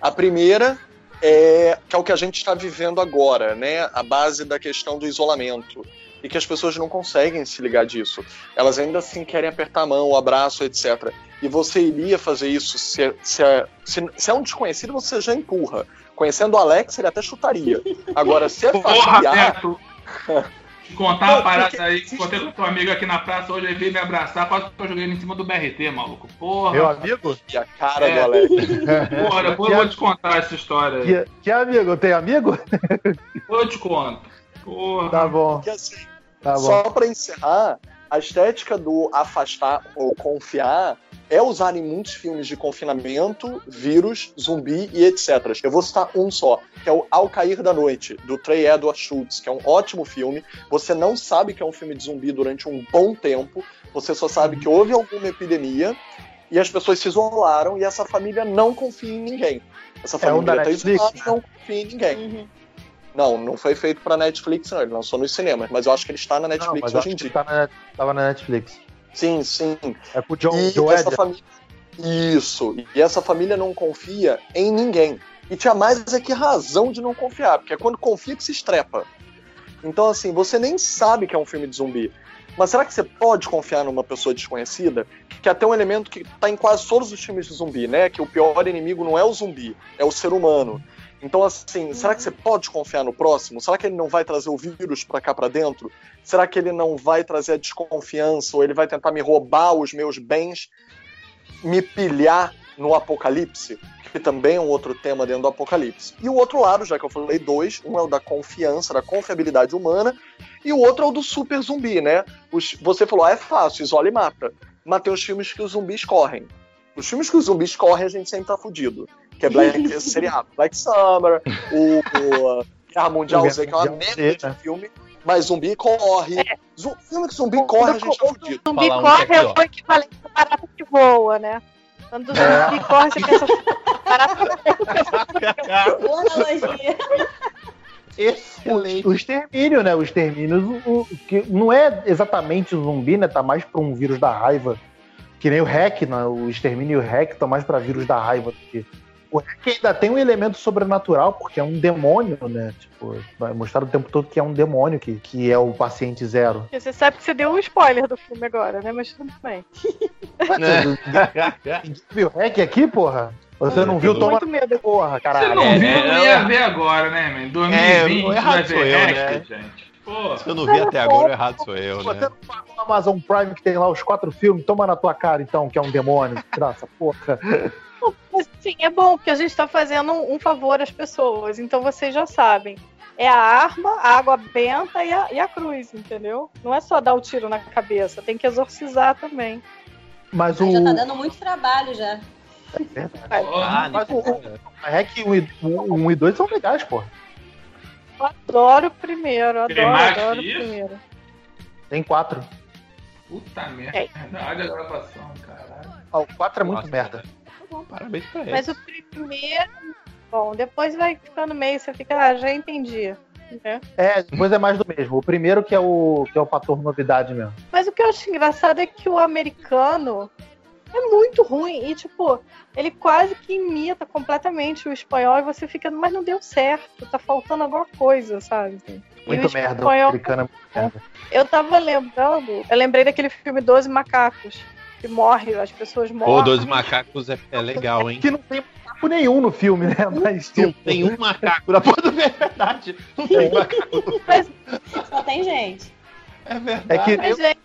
A primeira é que é o que a gente está vivendo agora, né? A base da questão do isolamento. E que as pessoas não conseguem se ligar disso. Elas ainda assim querem apertar a mão, o abraço, etc. E você iria fazer isso se, se, é- se- se é um desconhecido, você já empurra. Conhecendo o Alex, ele até chutaria. Agora, se é Porra, familiar, Beto! *laughs* Te contar uma parada aí, que contei com teu amigo aqui na praça hoje, ele veio me abraçar, quase que eu joguei ele em cima do BRT, maluco. Porra! Meu amigo? e a cara É. do Alex. *laughs* Porra, depois eu vou te contar essa história aí. Que, que amigo? Tem amigo? *laughs* Depois eu te conto. Porra. Tá bom, Porque assim, tá bom. Só para encerrar, a estética do afastar ou confiar é usada em muitos filmes de confinamento, vírus, zumbi e etc. Eu vou citar um só, que é o Ao Cair da Noite, do Trey Edward Schultz, que é um ótimo filme. Você não sabe que é um filme de zumbi durante um bom tempo, você só sabe que houve alguma epidemia e as pessoas se isolaram e essa família não confia em ninguém. Essa É um família da tá isolada e né? não confia em ninguém. Uhum. Não, não foi feito pra Netflix, não. Ele lançou nos cinemas, mas eu acho que ele está na Não, Netflix mas eu hoje acho em que dia. tá na, tava na Netflix. Sim, sim. É com o John, e essa família. Isso. E essa família não confia em ninguém. E tinha mais é que razão de não confiar, porque é quando confia que se estrepa. Então, assim, você nem sabe que é um filme de zumbi. Mas será que você pode confiar numa pessoa desconhecida? Que é até um elemento que tá em quase todos os filmes de zumbi, né? Que o pior inimigo não é o zumbi, é o ser humano. Então, assim, será que você pode confiar no próximo? Será que ele não vai trazer o vírus pra cá pra dentro? Será que ele não vai trazer a desconfiança ou ele vai tentar me roubar os meus bens, me pilhar no apocalipse? Que também é um outro tema dentro do apocalipse. E o outro lado, já que eu falei dois, um é o da confiança, da confiabilidade humana, e o outro é o do super zumbi, né? Os- você falou, ah, é fácil, isola e mata. Mas tem os filmes que os zumbis correm. Os filmes que os zumbis correm, a gente sempre tá fudido. Que é Black, *laughs* seriado, Black Summer, o, o Guerra Mundial Z, que é uma merda de né? filme, mas zumbi corre. Zu- filme que zumbi corre, a gente tá fudido. zumbi um corre é o equivalente a barata que voa, né? Quando o zumbi corre, você pensa, barata *laughs* Boa analogia. Excelente. O extermínio, né? O extermínio, o, o- que não é exatamente o zumbi, né? Tá mais pra um vírus da raiva. Que nem o hack, né? O extermínio e o hack estão mais pra vírus da raiva. do que- O hack ainda tem um elemento sobrenatural, porque é um demônio, né? Tipo, vai mostrar o tempo todo que é um demônio que, que é o paciente zero. Você sabe que você deu um spoiler do filme agora, né? Mas tudo bem. *laughs* Ninguém viu hack aqui, porra? Você não viu? Tô Toma muito medo. porra, Você caralho. não É, viu, é, não é. ia ver agora, né, man? 2020 o vai errado sou ver eu, hack, né? gente. Pô, Se eu não vi até agora, o errado sou eu, Você né? não pagou o Amazon Prime que tem lá os quatro filmes, toma na tua cara então, que é um demônio. Graça, porra. *laughs* Mas sim, é bom, porque a gente tá fazendo um, um favor às pessoas. Então vocês já sabem. é a arma, a água benta e a, e a cruz, entendeu? Não é só dar o tiro na cabeça, tem que exorcizar também. Mas o. Já tá dando muito trabalho já. Ah, Mas o, o REC 1 e, o 1 e 2 são legais, pô. Eu adoro o primeiro, eu Tem adoro, mais adoro o primeiro. Tem quatro. Puta merda. É. Olha a gravação, caralho. Ah, o 4 é muito Nossa, merda. Bom, parabéns pra ele. Mas o primeiro, bom, depois vai ficando meio, você fica, ah, já entendi. né? É, depois é mais do mesmo. O primeiro que é o, que é o fator novidade mesmo. Mas o que eu acho engraçado é que o americano é muito ruim. E, tipo, ele quase que imita completamente o espanhol e você fica, mas não deu certo, tá faltando alguma coisa, sabe? Muito merda. O espanhol- americano é muito merda. Eu tava lembrando, eu lembrei daquele filme Doze Macacos, que morre, as pessoas Pô, morrem. Dois Macacos é, é legal, hein? Que não tem macaco nenhum no filme, né? Mas Não tipo, tem um macaco na porra do é verdade. Não tem macaco. Só tem gente. É verdade. É que Mas, o grande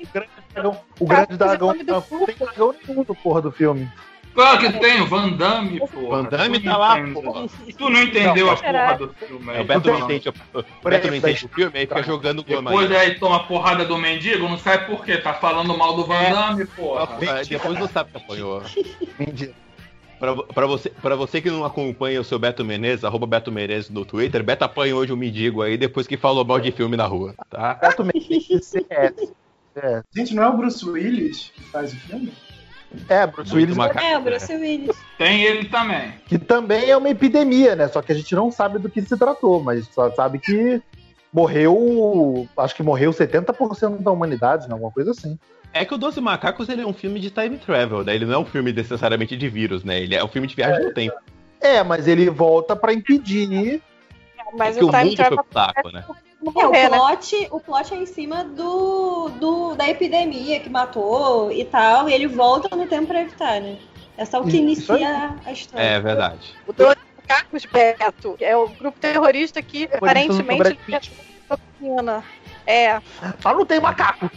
dragão, o grande é dragão não tem dragão nenhum no porra do filme. Claro que tem, o Van Damme, porra. Van Damme tá lá, porra. Tu não entendeu Não, a porra do filme É, aí. o Beto não entende, o Beto não entende o filme, aí fica jogando goma Depois aí. toma porrada do mendigo, não sabe por quê. Tá falando mal do Van Damme, porra. Ah, Depois não sabe que apanhou. Mentira. Pra, pra, você, pra você que não acompanha o seu Beto Menezes, arroba Beto Menezes no Twitter, Beto apanha hoje um mendigo aí depois que falou mal de filme na rua, tá? Beto Menezes, CS. É, Gente, não é o Bruce Willis que faz o filme? É, Bruce Willis, Muito macaco, É, né? Bruce Willis. Tem ele também. que também é uma epidemia, né? Só que a gente não sabe do que se tratou, mas só sabe que morreu, acho que morreu 70% da humanidade, né? Alguma coisa assim. É que o Doze Macacos ele é um filme de time travel, né? Ele não é um filme necessariamente de vírus, né? Ele é um filme de viagem no tempo. É, mas ele volta pra impedir. mas Porque o o time mundo foi travel pro saco, né? Não É, o morrer, né? plot, o plot é em cima do, do, da epidemia que matou e tal, e ele volta no tempo pra evitar, né? É só o que inicia a história. É verdade. O Doze Macacos Beto, que é o grupo terrorista que aparentemente Pitt. toxina. É, Ah, não tem macaco!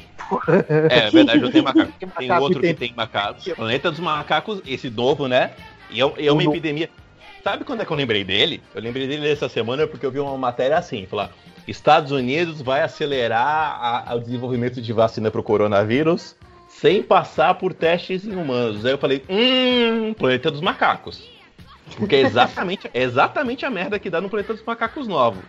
É verdade, não tem macaco. *laughs* Tem macaco outro tem- que tem macacos. Planeta dos Macacos, esse novo, né? E é, é uma epidemia. Sabe quando é que eu lembrei dele? Eu lembrei dele essa semana porque eu vi uma matéria assim, falar Estados Unidos vai acelerar o desenvolvimento de vacina para o coronavírus sem passar por testes em humanos. Aí eu falei, hum, Planeta dos Macacos. Porque é exatamente, é exatamente a merda que dá no Planeta dos Macacos novo.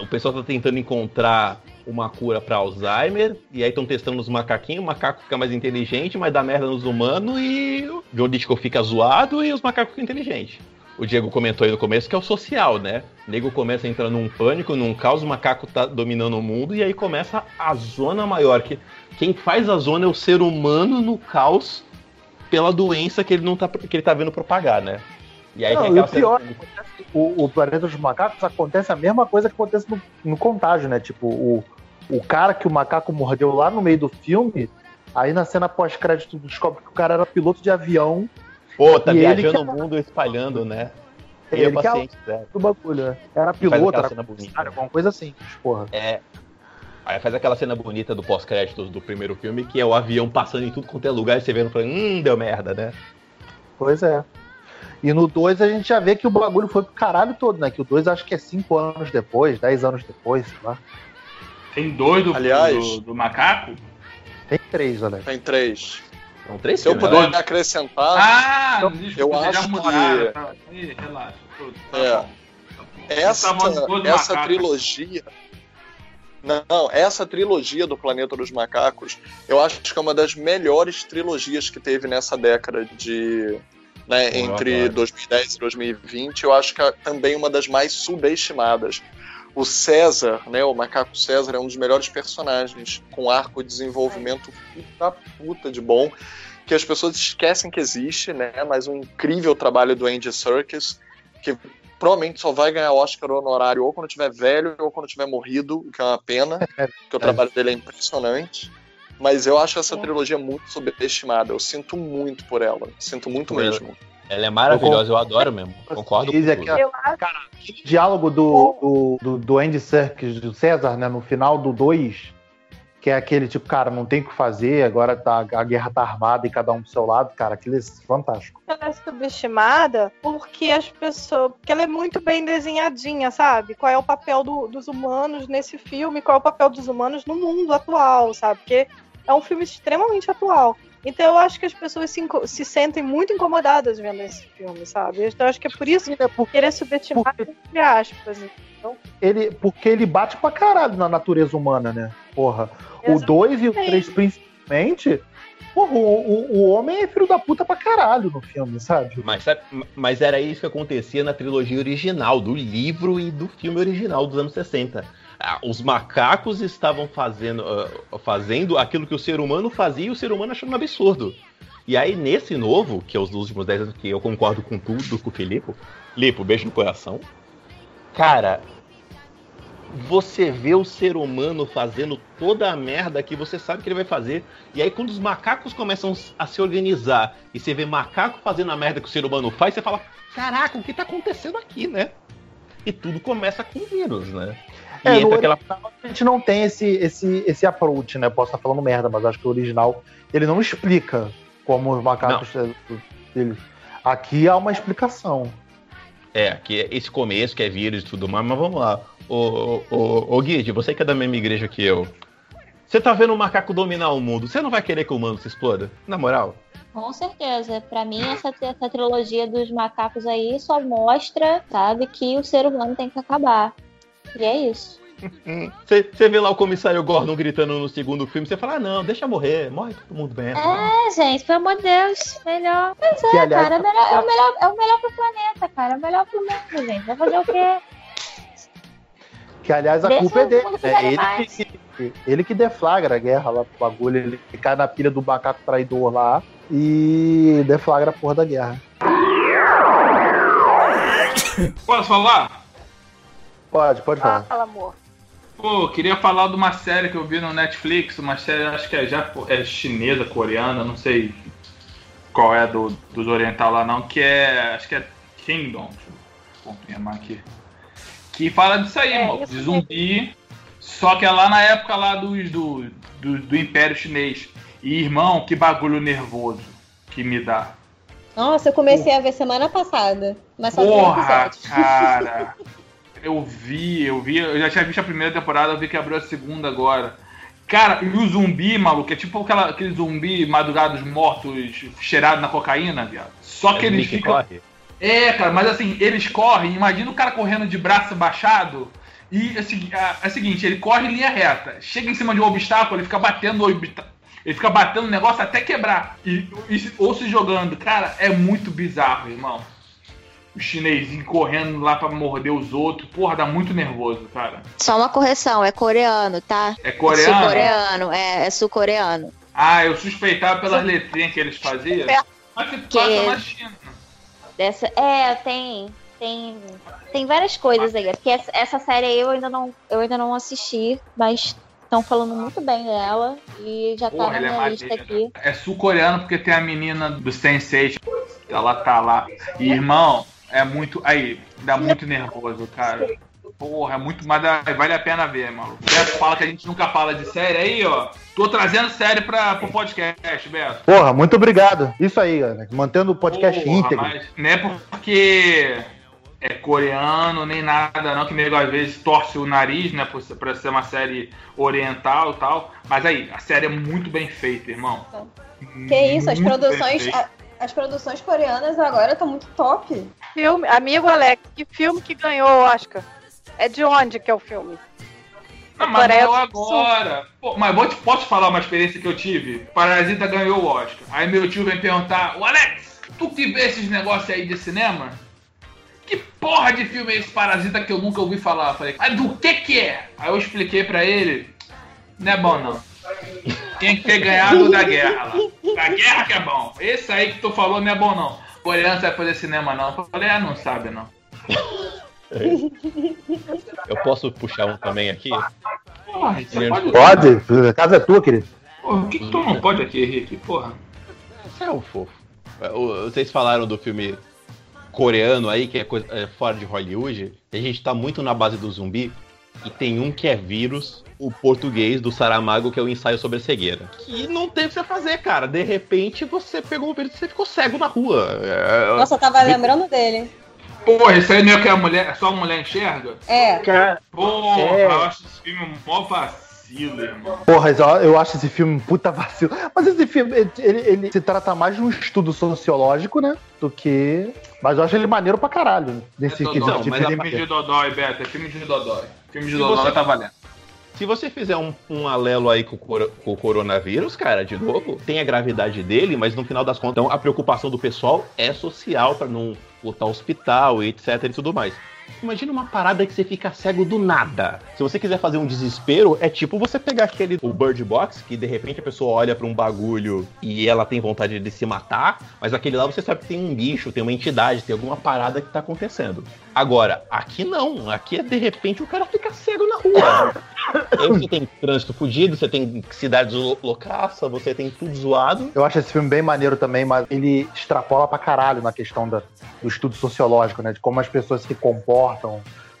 O pessoal tá tentando encontrar uma cura para Alzheimer, e aí estão testando os macaquinhos, o macaco fica mais inteligente, mas dá merda nos humanos, e o John Ditko fica zoado e os macacos ficam inteligentes. O Diego comentou aí no começo que é o social, né? O nego começa a entrar num pânico, num caos, o macaco tá dominando o mundo, e aí começa a zona maior. Que quem faz a zona é o ser humano no caos pela doença que ele não tá, que ele tá vendo propagar, né? E aí Não, tem e o pior, o, o Planeta dos Macacos acontece a mesma coisa que acontece no, no contágio, né? Tipo, o, o cara que o macaco mordeu lá no meio do filme, aí na cena pós-crédito descobre que o cara era piloto de avião Pô, tá E viajando o mundo espalhando, né? E Ele o que é paciente, né? do bagulho, né? Era piloto, era cena bonita. comissário, alguma coisa assim, porra. É. Aí faz aquela cena bonita do pós-créditos do primeiro filme, que é o avião passando em tudo quanto é lugar e você vendo falando, hum, deu merda, né? Pois é. E no 2 a gente já vê que o bagulho foi pro caralho todo, né? Que o 2 acho que é 5 anos depois, 10 anos depois, sei lá. Tem dois do, Aliás- do, do macaco? Tem três, olha. Tem três. São três Se eu puder né? acrescentar, Ah, eu- desculpa, eu acho mudaram. que- Tá, Ih, relaxa. tudo, tá É. bom. essa, Tá bom, essa trilogia. Não, essa trilogia do Planeta dos Macacos, eu acho que é uma das melhores trilogias que teve nessa década de. Né, entre adoro. 2010 e 2020, eu acho que é também uma das mais subestimadas. O César, né, o macaco César, é um dos melhores personagens, com arco de desenvolvimento puta puta de bom, que as pessoas esquecem que existe, né, mas um incrível trabalho do Andy Serkis, que provavelmente só vai ganhar Oscar honorário ou quando tiver velho ou quando tiver morrido, o que é uma pena, *laughs* porque o trabalho dele é impressionante. Mas eu acho essa trilogia muito subestimada. Eu sinto muito por ela. Sinto muito Por ela. mesmo. Ela é maravilhosa, eu adoro mesmo. Concordo com Diz aqui, ó, eu acho diálogo do, do, do, do Andy Serkis, do César, né? No final do 2, que é aquele tipo, cara, não tem o que fazer, agora tá, a guerra tá armada e cada um pro seu lado, cara, aquilo é fantástico. Ela é subestimada porque as pessoas. Porque ela é muito bem desenhadinha, sabe? Qual é o papel do- dos humanos nesse filme, qual é o papel dos humanos no mundo atual, sabe? Porque é um filme extremamente atual. Então eu acho que as pessoas se, se sentem muito incomodadas vendo esse filme, sabe? Então eu acho que é por isso que por querer subestimar, entre aspas. Ele, porque ele bate pra caralho na natureza humana, né? Porra. O 2 e o 3 principalmente. Porra, o, o, homem é filho da puta pra caralho no filme, sabe? Mas, mas era isso que acontecia na trilogia original, do livro e do filme original dos anos 60. Ah, Os macacos estavam fazendo, ah, fazendo aquilo que o ser humano fazia e o ser humano achando um absurdo. E aí, nesse novo, que é os últimos 10 anos que eu concordo com tudo com o Filipe, Lipo, beijo no coração. Cara, você vê o ser humano fazendo toda a merda que você sabe que ele vai fazer. E aí, quando os macacos começam a se organizar e você vê macaco fazendo a merda que o ser humano faz, você fala: Caraca, o que tá acontecendo aqui, né? E tudo começa com vírus, né? E É, no entra aquela. original a gente não tem esse, esse, esse approach, né? Posso estar falando merda, mas acho que o original ele não explica como os macacos dele. Aqui há uma explicação. É, que é esse começo, que é vírus e tudo mais, mas vamos lá. Ô, ô, ô Guide, você que é da mesma igreja que eu. Você tá vendo o macaco dominar o mundo, você não vai querer que o mundo se exploda? Na moral? Com certeza. Pra mim, essa, essa trilogia dos macacos aí só mostra, sabe, que o ser humano tem que acabar. E é isso. *laughs* Você você vê lá o comissário Gordon gritando no segundo filme, você fala, ah não, deixa morrer, morre todo mundo bem. É, gente, pelo amor de Deus. Melhor. Pois Que, é, aliás, cara. É, melhor, é, o melhor, é o melhor pro planeta, cara. É o melhor pro mundo, gente. Vai fazer o quê? Que aliás a Deixa culpa é dele, né? ficar Ele que, ele que deflagra a guerra lá pro bagulho, ele cai na pilha do macaco traidor lá e deflagra a porra da guerra. Posso falar? Pode, pode falar. Fala, amor. Pô, queria falar de uma série que eu vi no Netflix, uma série acho que é, japo- é chinesa, coreana, não sei qual é do, dos oriental lá não, que é. Acho que é Kingdom. Deixa eu confirmar aqui. Que fala disso aí, É, mano, de zumbi. Só que é lá na época lá dos, do, do, do Império Chinês. E, irmão, que bagulho nervoso que me dá. Nossa, eu comecei a ver semana passada. Mas só Porra, *laughs* cara. Eu vi, eu vi, eu já tinha visto a primeira temporada, eu vi que abriu a segunda agora. Cara, e o zumbi, maluco, é tipo aquela, aquele zumbi madrugados mortos, cheirado na cocaína, viado. Só que É o eles Nick ficam. corre? É, cara, mas assim, eles correm, imagina o cara correndo de braço baixado. E é, o segui- é- é o seguinte, ele corre em linha reta, chega em cima de um obstáculo, ele fica batendo o obstáculo. Ele fica batendo o negócio até quebrar. E, e- ou se jogando. Cara, é muito bizarro, irmão. O chinesinho correndo lá pra morder os outros. Porra, dá muito nervoso, cara. Só uma correção, é coreano, tá? É coreano? Sul-coreano, é, é sul-coreano. Ah, eu suspeitava pelas letrinhas que eles faziam. Mas se passa na China. Dessa, é, tem, tem, tem várias coisas aí. Porque essa, essa série aí eu ainda não, eu ainda não assisti, mas estão falando muito bem dela e já tá Porra, na ele é minha lista maneiro. aqui. É sul-coreano porque tem a menina do Sense8. Ela tá lá. E, irmão, é muito. Aí, dá muito nervoso, cara. Porra, é muito. Mas dá- vale a pena ver, maluco. Beto fala que a gente nunca fala de série aí, ó. Tô trazendo série pra, pro podcast, Beto. Porra, muito obrigado. Isso aí, cara. Mantendo o podcast Porra, íntegro. mas não é porque é coreano nem nada, não, que nego às vezes torce o nariz, né, pra ser uma série oriental e tal. Mas aí, a série é muito bem feita, irmão. Que isso, as produções, as produções coreanas agora estão muito top. Filme, amigo Alex, que filme que ganhou o Oscar? É de onde que é o filme? Não, mas ganhou do Sul. agora. Pô, mas vou te, posso falar uma experiência que eu tive? Parasita ganhou o Oscar. Aí meu tio vem perguntar, o Alex, tu que vê esses negócios aí de cinema? Que porra de filme é esse Parasita que eu nunca ouvi falar? Eu falei, mas do que que é? Aí eu expliquei pra ele, não é bom não. Tem que ter ganhado da guerra lá. Da guerra que é bom. Esse aí que tu falou não é bom não. Coreano vai fazer cinema não. Eu falei, ah, não sabe não. Eu posso puxar um também aqui? Porra, pode... Pode? A casa é tua, querido. Porra, o que, que tu não pode aqui, Henrique? Porra. Você é um fofo. É, Vocês falaram do filme coreano aí, que é, coisa, é fora de Hollywood, e a gente tá muito na base do zumbi. e tem um que é vírus, o português do Saramago, que é o ensaio sobre a cegueira. Que não teve o que você fazer, cara. De repente você pegou o vírus e você ficou cego na rua. É... Nossa, eu tava lembrando dele. Porra, isso aí meio que a mulher, só a mulher enxerga? É. Cara, Porra, É. eu acho esse filme um mó vacilo, irmão. porra, eu- eu acho esse filme um puta vacilo. Mas esse filme, ele, ele- ele se trata mais de um estudo sociológico, né? Do que. Mas eu acho ele maneiro pra caralho. Nesse É Dodói, de mas a filme. filme de Dodói, Beto, é filme de Dodói. Filme de Se Dodói você- tá valendo. Se você fizer um, um alelo aí com o, coro- com o coronavírus, cara, de novo, tem a gravidade dele, mas no final das contas, então, a preocupação do pessoal é social pra não botar hospital e etc e tudo mais. Imagina uma parada que você fica cego do nada. Se você quiser fazer um desespero, é tipo você pegar aquele o Bird Box, que de repente a pessoa olha pra um bagulho e ela tem vontade de se matar, mas aquele lá você sabe que tem um bicho, tem uma entidade, tem alguma parada que tá acontecendo. Agora, aqui não. Aqui é de repente o cara fica cego na rua. Aí você tem trânsito fudido, você tem cidades lo- loucaça, você tem tudo zoado. Eu acho esse filme bem maneiro também, mas ele extrapola pra caralho na questão da- do estudo sociológico, né? De como as pessoas se comportam,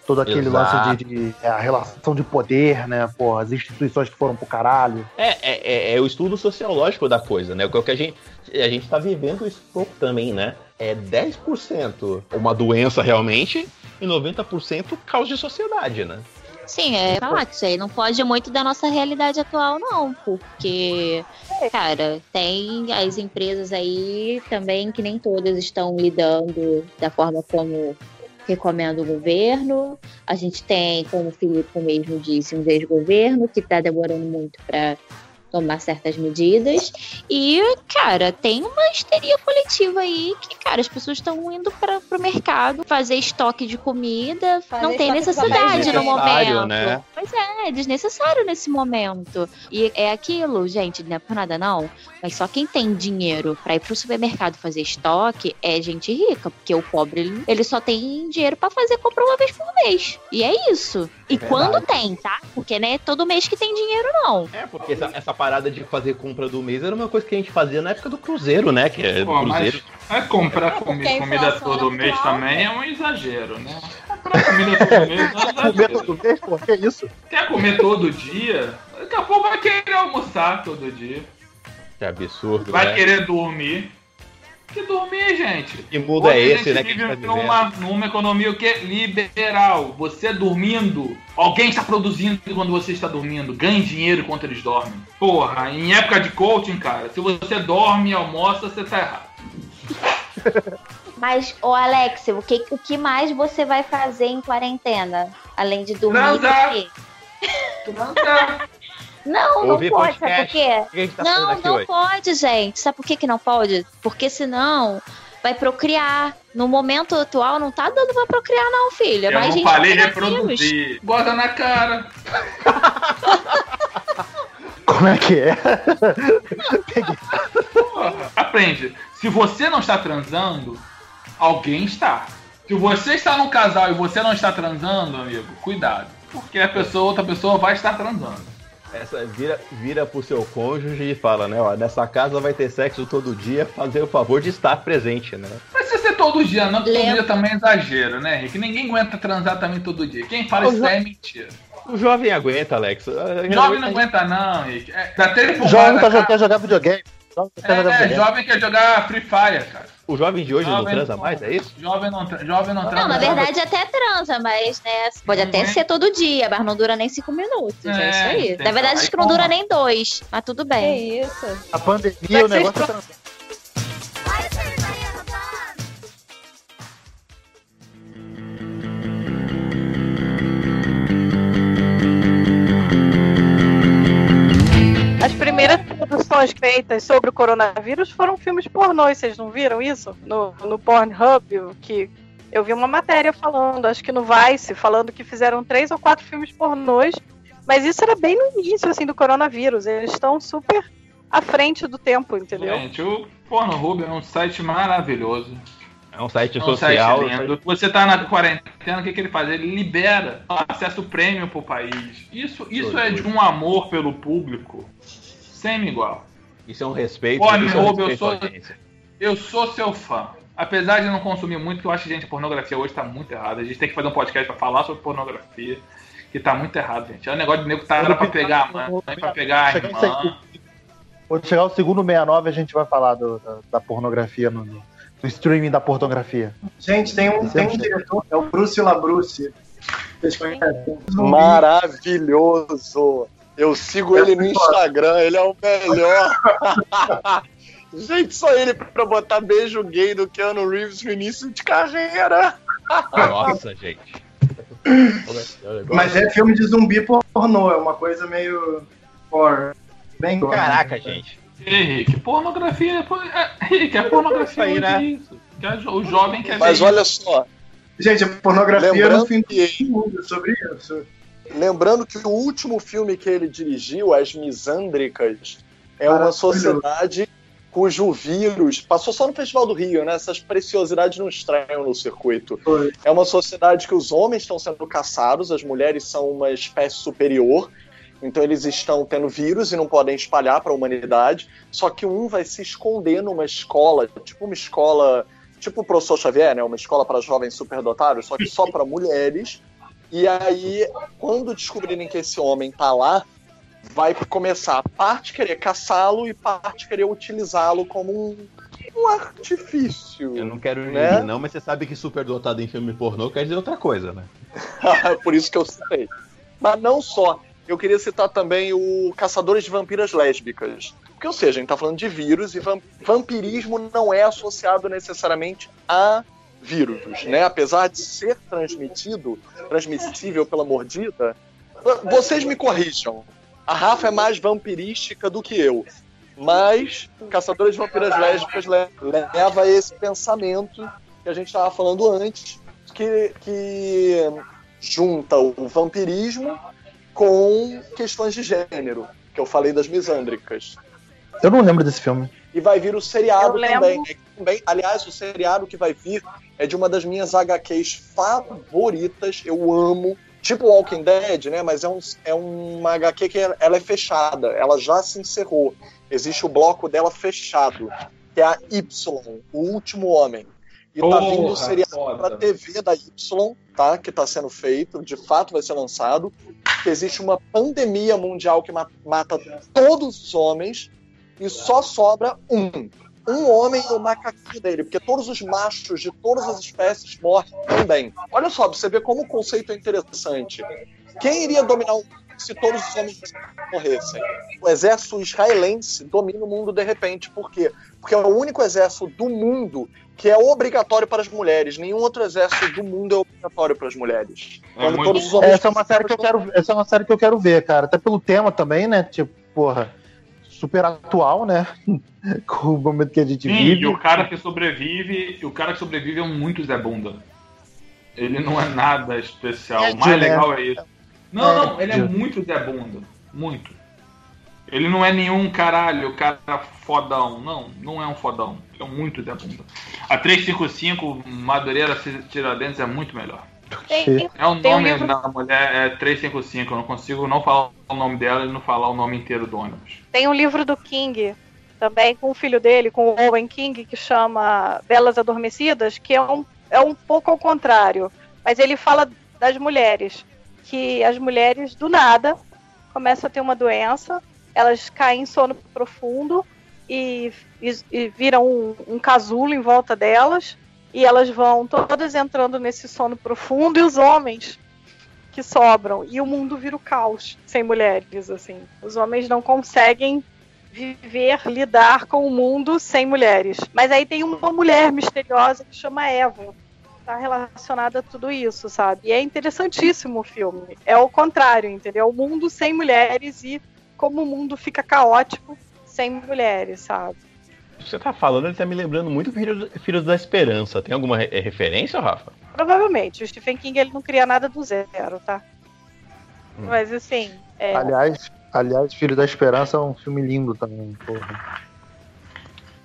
todo aquele Exato. lance de, de- é, a relação de poder, né? Pô, as instituições que foram pro caralho. É, é, é- é o estudo sociológico da coisa, né? O que a gente, a gente tá vivendo isso pouco também, né? É 10% uma doença realmente e 90% caos de sociedade, né? Sim, é falar que isso aí não pode muito da nossa realidade atual, não, porque, cara, tem as empresas aí também que nem todas estão lidando da forma como recomenda o governo. A gente tem, como o Filipe mesmo disse, um desgoverno que está demorando muito para tomar certas medidas. E, cara, tem uma histeria coletiva aí que, cara, as pessoas estão indo para o mercado fazer estoque de comida. Fazer não tem necessidade no Desnecessário, momento. né? Pois é, é desnecessário nesse momento. E é aquilo, gente, não é por nada não, mas só quem tem dinheiro pra ir pro supermercado fazer estoque é gente rica, porque o pobre ele, só tem dinheiro pra fazer compra uma vez por mês. E é isso. E É quando tem, tá? Porque não é todo mês que tem dinheiro não. É, porque essa, essa parada de fazer compra do mês era uma coisa que a gente fazia na época do Cruzeiro, né? Que é Pô, Cruzeiro. mas é comprar É, comi- comida todo mês alta. também é um exagero, né? Comprar comida todo mês é um *laughs* Comer exagero. todo mês, pô, que isso? Quer comer todo dia? Daqui a pouco vai querer almoçar todo dia. Que absurdo, Vai né? querer dormir. Que dormir, gente? Que mundo é Hoje a esse, né? Que a gente vive tá numa, numa economia o quê? liberal. Você dormindo, alguém está produzindo quando você está dormindo. Ganhe dinheiro enquanto eles dormem. Porra, em época de coaching, cara, se você dorme e almoça, você tá errado. *laughs* Mas, ô Alex, o que, o que mais você vai fazer em quarentena? Além de dormir e Transar. dormir? Transar. Não, não Ouvir pode, sabe por quê? Tá Não, não hoje? pode, gente. Sabe por que, que não pode? Porque senão vai procriar. No momento atual não tá dando pra procriar, não, filha. Eu Mas não gente falei reproduzir. Bota na cara. *laughs* Como é que é? Porra, aprende. Se você não está transando, alguém está. Se você está num casal e você não está transando, amigo, cuidado. Porque a pessoa, outra pessoa vai estar transando. Essa vira, vira pro seu cônjuge e fala, né? Ó, nessa casa vai ter sexo todo dia, fazer o favor de estar presente, né? Mas se ser todo dia, não, todo Lembra- dia também é exagero, né, Rick? Ninguém aguenta transar também todo dia. Quem fala isso é mentira. O jovem aguenta, Alex. Jovem não aguenta, não, Rick. É, dá ele O jovem tá, quer jogar videogame. O jovem quer jogar É, videogame. jovem quer jogar Free Fire, cara. O jovem de hoje não Jovem transa mais, é isso? Jovem não, jovem não transa. Não, na verdade até transa, mas né, pode até Uhum. ser todo dia, mas não dura nem cinco minutos. É, É, isso aí. Na verdade, acho que não dura nem dois, mas tudo bem. isso? A pandemia, o negócio é estro- transar. Produções feitas sobre o coronavírus foram filmes pornôs, vocês não viram isso? No, no Pornhub, que eu vi uma matéria falando, acho que no Vice, falando que fizeram três ou quatro filmes pornôs, mas isso era bem no início, assim, do coronavírus. Eles estão super à frente do tempo, entendeu? Gente, o Pornhub é um site maravilhoso. É um site É um social. site lindo. Você tá na quarentena, o que, que ele faz? Ele libera acesso prêmio pro país. Isso, isso é de um amor pelo público sem igual. Isso é um respeito. Isso é um eu respeito sou- à audiência. Eu sou seu fã. Apesar de não consumir muito, que eu acho que gente, a pornografia hoje tá muito errada. A gente tem que fazer um podcast pra falar sobre pornografia. que tá muito errado, gente. É um negócio de nego que tá era pra pegar a mãe, pra pegar a Chegar em irmã. Quando chegar o segundo 69, a gente vai falar do- da, da pornografia, no, no- do streaming da pornografia. Gente, tem um, tem um diretor, é o Bruce Labruce. Vocês conhecem? Maravilhoso! Eu sigo ele no Instagram, ele é o melhor. *laughs* Gente, só ele pra botar beijo gay do Keanu Reeves no início de carreira. Nossa, gente. Mas é filme de zumbi pornô, é uma coisa meio. Horror. Bem Caraca, gente. Henrique, pornografia. é por- é, Henrique, é pornografia Isso aí, né? isso. Que é O jovem quer Mas ver olha só, Gente, a pornografia Lembrando no fim que- do mundo é sobre isso. Lembrando que o último filme que ele dirigiu, As Misândricas, é uma sociedade cujo vírus passou só no Festival do Rio, né? Essas preciosidades não estranham no circuito. Foi. É uma sociedade que os homens estão sendo caçados, as mulheres são uma espécie superior, então eles estão tendo vírus e não podem espalhar para a humanidade. Só que um vai se esconder numa escola, tipo uma escola, tipo o professor Xavier, né? Uma escola para jovens superdotados, só que só para mulheres. E aí, quando descobrirem que esse homem tá lá, vai começar a parte querer caçá-lo e parte querer utilizá-lo como um, um artifício. Eu não quero Né? não, mas você sabe que superdotado em filme pornô quer dizer outra coisa, né? *laughs* Por isso que eu citei. Mas não só. Eu queria citar também o Caçadores de Vampiras Lésbicas. Porque, ou seja, a gente tá falando de vírus e vam- vampirismo não é associado necessariamente a vírus, né? Apesar de ser transmitido, transmissível pela mordida, vocês me corrijam. A Rafa é mais vampirística do que eu. Mas Caçadores de Vampiras Lésbicas le- leva a esse pensamento que a gente estava falando antes, que, que junta o vampirismo com questões de gênero, que eu falei das misândricas. Eu não lembro desse filme. E vai vir o seriado Eu lembro. também, né? Também. Aliás, o seriado que vai vir é de uma das minhas HQs favoritas. Eu amo. Tipo Walking Dead, né? Mas é, um, é uma HQ que ela é fechada. Ela já se encerrou. Existe o bloco dela fechado. Que é a Y, o último homem. E tá Porra, vindo o seriado pra TV da Y, tá? Que tá sendo feito, de fato vai ser lançado. Que existe uma pandemia mundial que ma- mata todos os homens e só sobra um. Um homem e o macaquinho dele, porque todos os machos de todas as espécies morrem também. Olha só, pra você ver como o conceito é interessante. Quem iria dominar o mundo se todos os homens morressem? O exército israelense domina o mundo de repente. Por quê? Porque é o único exército do mundo que é obrigatório para as mulheres. Nenhum outro exército do mundo é obrigatório para as mulheres. É muito- todos os homens Essa é uma série que eu quero, essa é uma série que eu quero ver, cara. Até pelo tema também, né? Tipo, porra, super atual, né? *laughs* Com o momento que a gente Sim, vive. e o cara que sobrevive, e o cara que sobrevive é um muito Zé Bunda. Ele não é nada especial. É o mais legal é isso. Não, É, não, ele é muito Zé Bunda. Muito. Ele não é nenhum caralho, cara fodão. Não, não é um fodão. Ele é muito Zé Bunda. A 355 Madureira Tiradentes é muito melhor. Tem, É o Tem um nome livro- da mulher, é 355. Eu não consigo não falar o nome dela e não falar o nome inteiro do ônibus. tem um livro do King, também com o filho dele, com o Owen King, que chama Belas Adormecidas, que é um, é um pouco ao contrário. Mas ele fala das mulheres. Que as mulheres, do nada, começam a ter uma doença, elas caem em sono profundo e, e- e viram um, um casulo em volta delas. E elas vão todas entrando nesse sono profundo e os homens que sobram. E o mundo vira o caos sem mulheres, assim. Os homens não conseguem viver, lidar com o mundo sem mulheres. Mas aí tem uma mulher misteriosa que chama Eva. Tá relacionada a tudo isso, sabe? E é interessantíssimo o filme. É o contrário, entendeu? O mundo sem mulheres e como o mundo fica caótico sem mulheres, sabe? Você tá falando, ele tá me lembrando muito Filhos, Filhos da Esperança. Tem alguma re- referência, Rafa? Provavelmente. O Stephen King ele não cria nada do zero, tá? Hum. Mas assim, é, Aliás, aliás, Filho da Esperança é um filme lindo também, porra.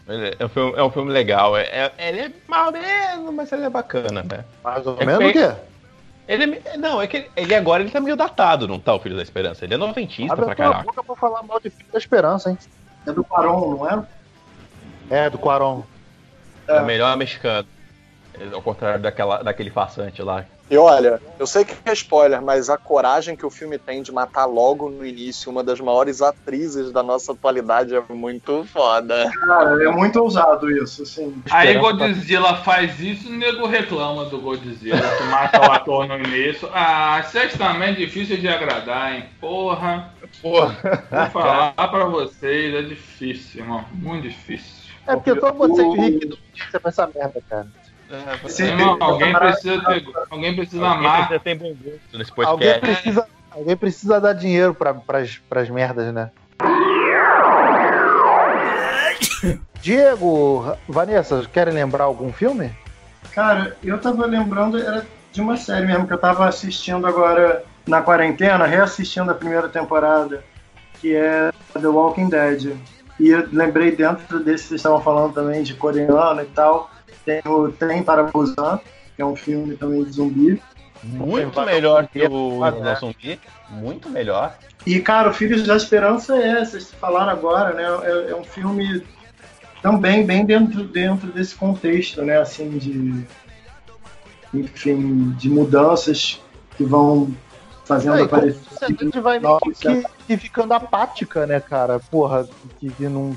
Ele É um filme, é um filme legal. É, é- ele é mal menos, mas ele é bacana, né? Mais ou É menos o que- quê? Ele é, não, é que ele, ele agora ele tá meio datado, não tá, o Filho da Esperança? Ele é noventista Abre pra a tua caraca. boca pra falar mal de Filho da Esperança, hein? É do Paron, não é? É, do Quaron. É o melhor mexicano. Ao contrário daquela, daquele farsante lá. E olha, eu sei que é spoiler, mas a coragem que o filme tem de matar logo no início uma das maiores atrizes da nossa atualidade é muito foda. Cara, é muito ousado isso, assim. Aí Godzilla faz isso e o nego reclama do Godzilla, que mata o ator no início. Ah, vocês também é difícil de agradar, hein? Porra. Porra. Vou falar pra vocês, é difícil, irmão. Muito difícil. É porque todo mundo sempre ri que não tinha pra essa merda, cara. É, Sim. Irmão, alguém precisa ter, alguém precisa amar. Você tem bom gosto nesse Alguém podcast. precisa, alguém precisa dar dinheiro pra, pras, pras merdas, né? *coughs* Diego, Vanessa, querem lembrar algum filme? Cara, eu tava lembrando, era de uma série mesmo que eu tava assistindo agora na quarentena, reassistindo a primeira temporada, que é The Walking Dead. E eu lembrei dentro desse que vocês estavam falando também de coreano e tal, tem o Trem para Busan, que é um filme também de zumbi. Muito melhor que o Invasão Zumbi. Muito melhor. E, cara, o Filhos da Esperança é, vocês falaram agora, né? É, é um filme também bem dentro, dentro desse contexto, né? Assim, de. Enfim, de mudanças que vão fazendo aparecer. A gente vai meio que, que ficando apática, né, cara? Porra, que, que não,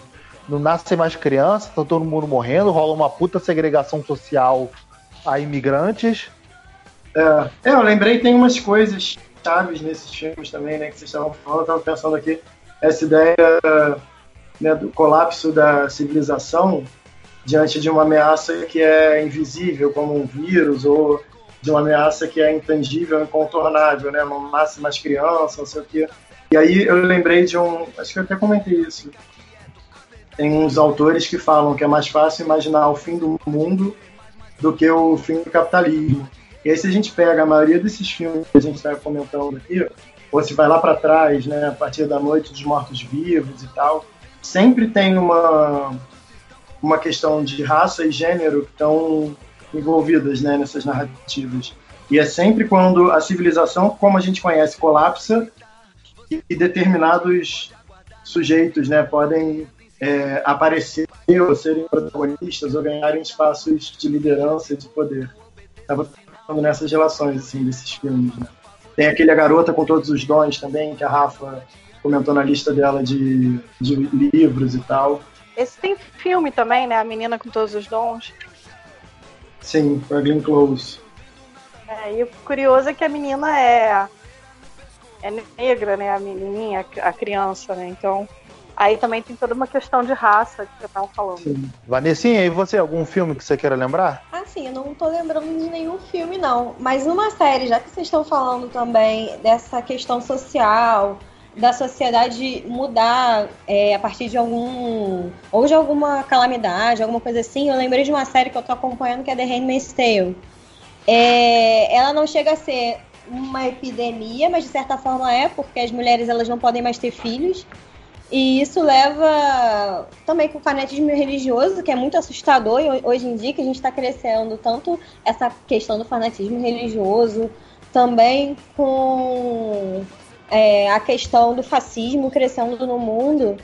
não nasce mais criança, tá todo mundo morrendo, rola uma puta segregação social a imigrantes. É, é, eu lembrei, tem umas coisas chaves nesses filmes também, né? Que vocês estavam falando, eu tava pensando aqui, essa ideia né, do colapso da civilização diante de uma ameaça que é invisível, como um vírus, ou de uma ameaça que é intangível, incontornável, né? Não nasce mais criança, não sei o quê. E aí eu lembrei de um. Acho que eu até comentei isso. Tem uns autores que falam que é mais fácil imaginar o fim do mundo do que o fim do capitalismo. E aí, se a gente pega a maioria desses filmes que a gente está comentando aqui, ou se vai lá para trás, né, a partir da Noite dos Mortos-Vivos e tal, sempre tem uma, uma questão de raça e gênero que estão envolvidas né, nessas narrativas. E é sempre quando a civilização, como a gente conhece, colapsa e determinados sujeitos né, podem é, aparecer ou serem protagonistas ou ganharem espaços de liderança e de poder. Estava pensando nessas relações assim, desses filmes. Né? Tem aquele A Garota com Todos os Dons também, que a Rafa comentou na lista dela de, de livros e tal. Esse tem filme também, né? A Menina com Todos os Dons. Sim, com a Glenn Close. É, e o curioso é que a menina é, é negra, né? A menininha, a criança, né? Então, aí também tem toda uma questão de raça que eu tava falando. Sim. Vanessinha, e você, algum filme que você queira lembrar? Assim, eu não tô lembrando de nenhum filme, não. Mas uma série, já que vocês estão falando também dessa questão social, da sociedade mudar é, a partir de algum. ou de alguma calamidade, alguma coisa assim, eu lembrei de uma série que eu tô acompanhando que é The Handmaid's Tale. É, ela não chega a ser uma epidemia, mas de certa forma é, porque as mulheres elas não podem mais ter filhos. E isso leva também com o fanatismo religioso, que é muito assustador e hoje em dia que a gente está crescendo tanto essa questão do fanatismo religioso, também com é, a questão do fascismo crescendo no mundo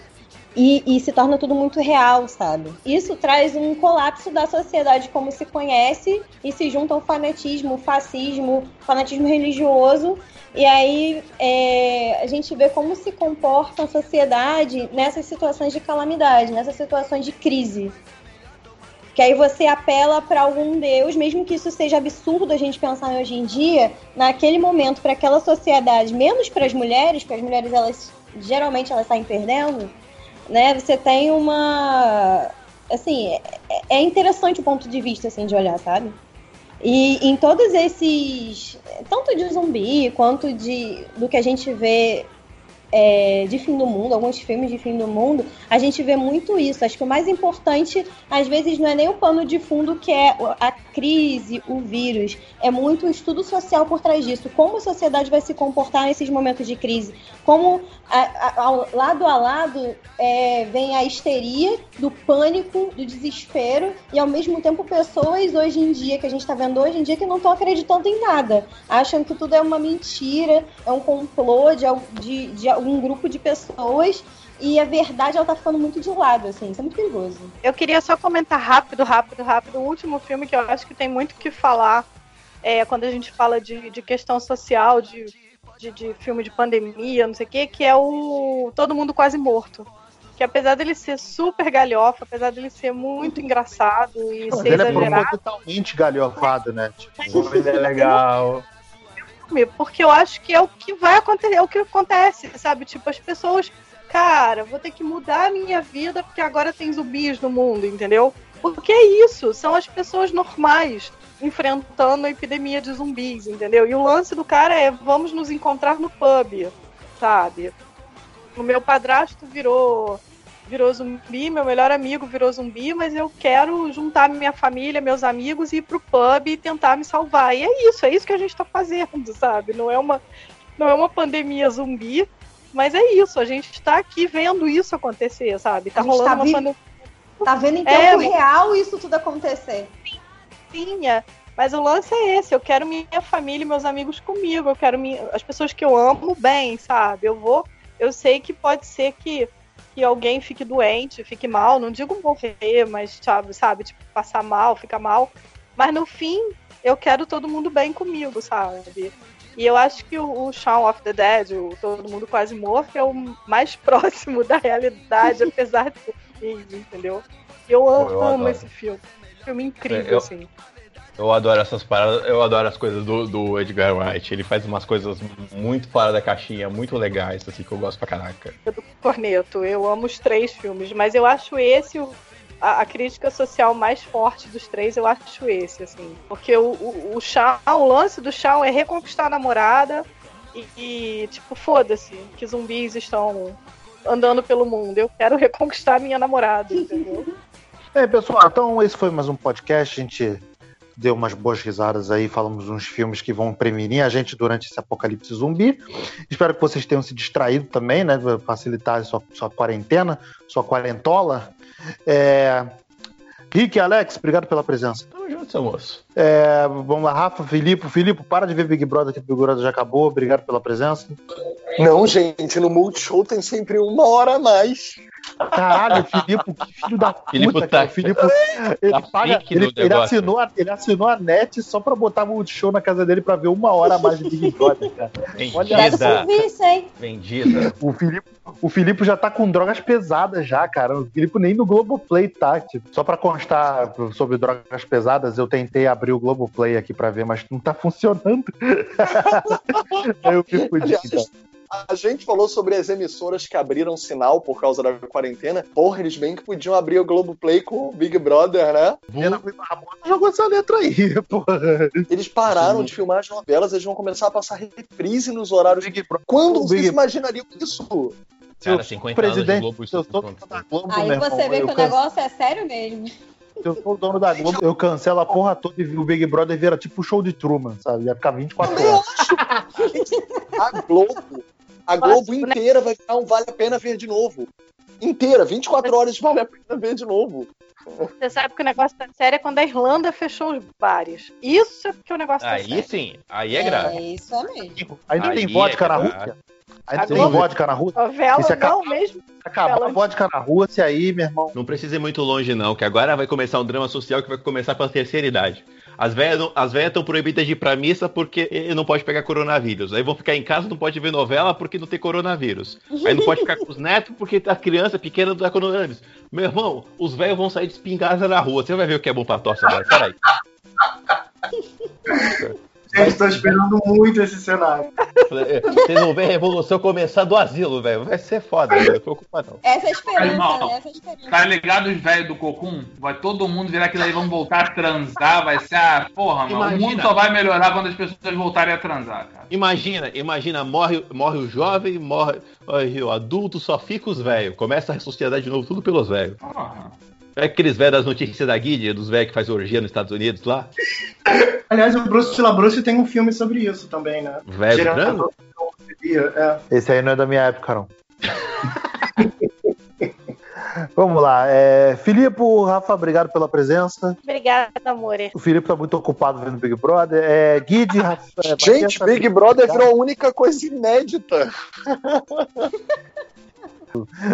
e, e se torna tudo muito real, sabe? Isso traz um colapso da sociedade como se conhece e se junta o fanatismo, fascismo, fanatismo religioso e aí é, a gente vê como se comporta a sociedade nessas situações de calamidade, nessas situações de crise. Que aí você apela para algum Deus, mesmo que isso seja absurdo a gente pensar hoje em dia, naquele momento, para aquela sociedade, menos para as mulheres, porque as mulheres elas geralmente elas saem perdendo, né? Você tem uma. Assim, é, é interessante o ponto de vista assim, de olhar, sabe? E em todos esses, tanto de zumbi quanto de do que a gente vê é, de fim do mundo, alguns filmes de fim do mundo, a gente vê muito isso. Acho que o mais importante, às vezes, não é nem o pano de fundo que é a crise, o vírus, é muito o estudo social por trás disso. Como a sociedade vai se comportar nesses momentos de crise? Como a, a, ao, lado a lado é, vem a histeria do pânico, do desespero e ao mesmo tempo pessoas hoje em dia que a gente está vendo hoje em dia que não estão acreditando em nada, acham que tudo é uma mentira, é um complô de, de, de algum grupo de pessoas e a verdade ela tá ficando muito de lado, assim. Isso é muito perigoso. Eu queria só comentar rápido, rápido, rápido. O último filme que eu acho que tem muito o que falar é, quando a gente fala de, de questão social, de, de, de filme de pandemia, não sei o quê, que é o Todo Mundo Quase Morto. Que apesar dele ser super galhofa, apesar dele ser muito engraçado e Mas ser ele é exagerado, propositalmente galhofado, né? Tipo, ele é legal. Filme, porque eu acho que é o que vai acontecer, é o que acontece, sabe? Tipo, as pessoas, cara, vou ter que mudar a minha vida porque agora tem zumbis no mundo, entendeu? Porque é isso, são as pessoas normais enfrentando a epidemia de zumbis, entendeu? E o lance do cara é vamos nos encontrar no pub, sabe? O meu padrasto virou virou zumbi, meu melhor amigo virou zumbi, mas eu quero juntar minha família, meus amigos e ir pro pub e tentar me salvar. E é isso, é isso que a gente tá fazendo, *laughs* sabe? Não é uma não é uma pandemia zumbi, mas é isso, a gente tá aqui vendo isso acontecer, sabe? Tá gente rolando tá uma vi- pandemia Tá vendo em É, tempo mas- real isso tudo acontecer. tinha. Mas o lance é esse, eu quero minha família e meus amigos comigo, eu quero minha, as pessoas que eu amo bem, sabe? Eu vou, eu sei que pode ser que, que alguém fique doente, fique mal, não digo morrer, mas sabe, sabe, tipo, passar mal, ficar mal. Mas no fim, eu quero todo mundo bem comigo, sabe? E eu acho que o, o Shaun of the Dead, o Todo Mundo Quase Morto, é o mais *laughs* próximo da realidade, apesar de ser, entendeu? Eu amo, eu esse filme. Filme incrível, É, eu- assim. Eu adoro essas paradas, eu adoro as coisas do, do Edgar Wright. Ele faz umas coisas muito fora da caixinha, muito legais, assim, que eu gosto pra caraca. do Corneto. Eu amo os três filmes, mas eu acho esse o- a, a crítica social mais forte dos três, eu acho esse, assim. Porque o, o, o Shawn, o lance do Shawn é reconquistar a namorada e, e, tipo, foda-se, que zumbis estão andando pelo mundo. Eu quero *laughs* reconquistar minha namorada, entendeu? É, pessoal, então esse foi mais um podcast. A gente deu umas boas risadas aí, falamos uns filmes que vão prevenir a gente durante esse apocalipse zumbi. Espero que vocês tenham se distraído também, né? Facilitar a sua, sua quarentena, sua quarentola. É... Rick e Alex, obrigado pela presença. Tamo junto, seu moço. É, vamos lá, Rafa, Filipe. Filipe, para de ver Big Brother, que o Big Brother já acabou. Obrigado pela presença. Não, gente, no Multishow tem sempre uma hora a mais. Caralho, o Filipe, que filho da puta, Filipe tá- O Filipe, *laughs* ele, tá paga, ele, ele assinou, a- ele assinou a net só pra botar multishow na casa dele pra ver uma hora a mais de Big Brother, cara. Vendida. serviço, hein? Vendida. O Filipe, o Filipe já tá com drogas pesadas já, cara. O Filipe nem no Globoplay tá. Tipo, só pra constar sobre drogas pesadas, eu tentei abrir o Globoplay aqui pra ver, mas não tá funcionando. *laughs* Aí eu fico fudido. A gente falou sobre as emissoras que abriram sinal por causa da quarentena. Porra, eles bem que podiam abrir o Globoplay com o Big Brother, né? Rui Barbosa jogou essa letra aí, *laughs* porra. Eles pararam Sim. de filmar as novelas, eles vão começar a passar reprise nos horários. Big Brother. Quando o vocês Big- imaginariam isso? Cara, sou 50 anos de presidente, Globo, se eu sou da Globo, Aí meu você vê que o can- negócio é sério mesmo. Se eu sou o dono da Globo, eu cancelo a porra toda e o Big Brother vira tipo show de Truman, sabe? Ia ficar 24 Eu horas. *laughs* A Globo, a Globo inteira vai ficar um Vale a Pena Ver de novo. Inteira, 24 horas de Vale a Pena Ver de novo. Você sabe que o negócio tá sério é quando a Irlanda fechou os bares. Isso é porque o negócio tá Aí sério. sim, aí é grave. É isso é mesmo. Ainda Aí tem vodka é na. Rússia? Ainda A tem Globo- vodka na Rússia? Novela Isso é não mesmo. Acabar a vodka na Rússia aí, meu irmão. Não precisa ir muito longe, não, que agora vai começar um drama social que vai começar pela terceira idade. As velhas estão proibidas de ir pra missa porque não pode pegar coronavírus. Aí vão ficar em casa, não pode ver novela porque não tem coronavírus. Aí não pode ficar com os netos porque a criança pequena não dá coronavírus. Meu irmão, os velhos vão sair de espingarda na rua. Você vai ver o que é bom pra tosse agora. Peraí. Gente, tô esperando muito esse cenário. Eh, Vocês vão ver a revolução começar do asilo, velho. Vai ser foda, velho. Não preocupa não. Essa é a esperança, Irmão, né? Essa é a esperança. Tá ligado os velhos do Cocum? Vai todo mundo virar aquilo aí, vão voltar a transar, vai ser a. Porra, mano. O mundo só vai melhorar quando as pessoas voltarem a transar, cara. Imagina, imagina, morre, morre o jovem, morre morre o adulto, só fica os velhos. Começa a sociedade de novo, tudo pelos velhos. Porra. É aqueles velhos das notícias da Guide, dos velhos que faz orgia nos Estados Unidos lá. Aliás, o Bruce Labruce tem um filme sobre isso também, né? Velho Gerando é. Esse aí não é da minha época, não. *laughs* Vamos lá. É, Filipe, Rafa, obrigado pela presença. Obrigada, amore. O Filipe tá muito ocupado vendo Big Brother. É, Guide, Rafa. é, Gente, Big Brother virou a única coisa inédita. *laughs*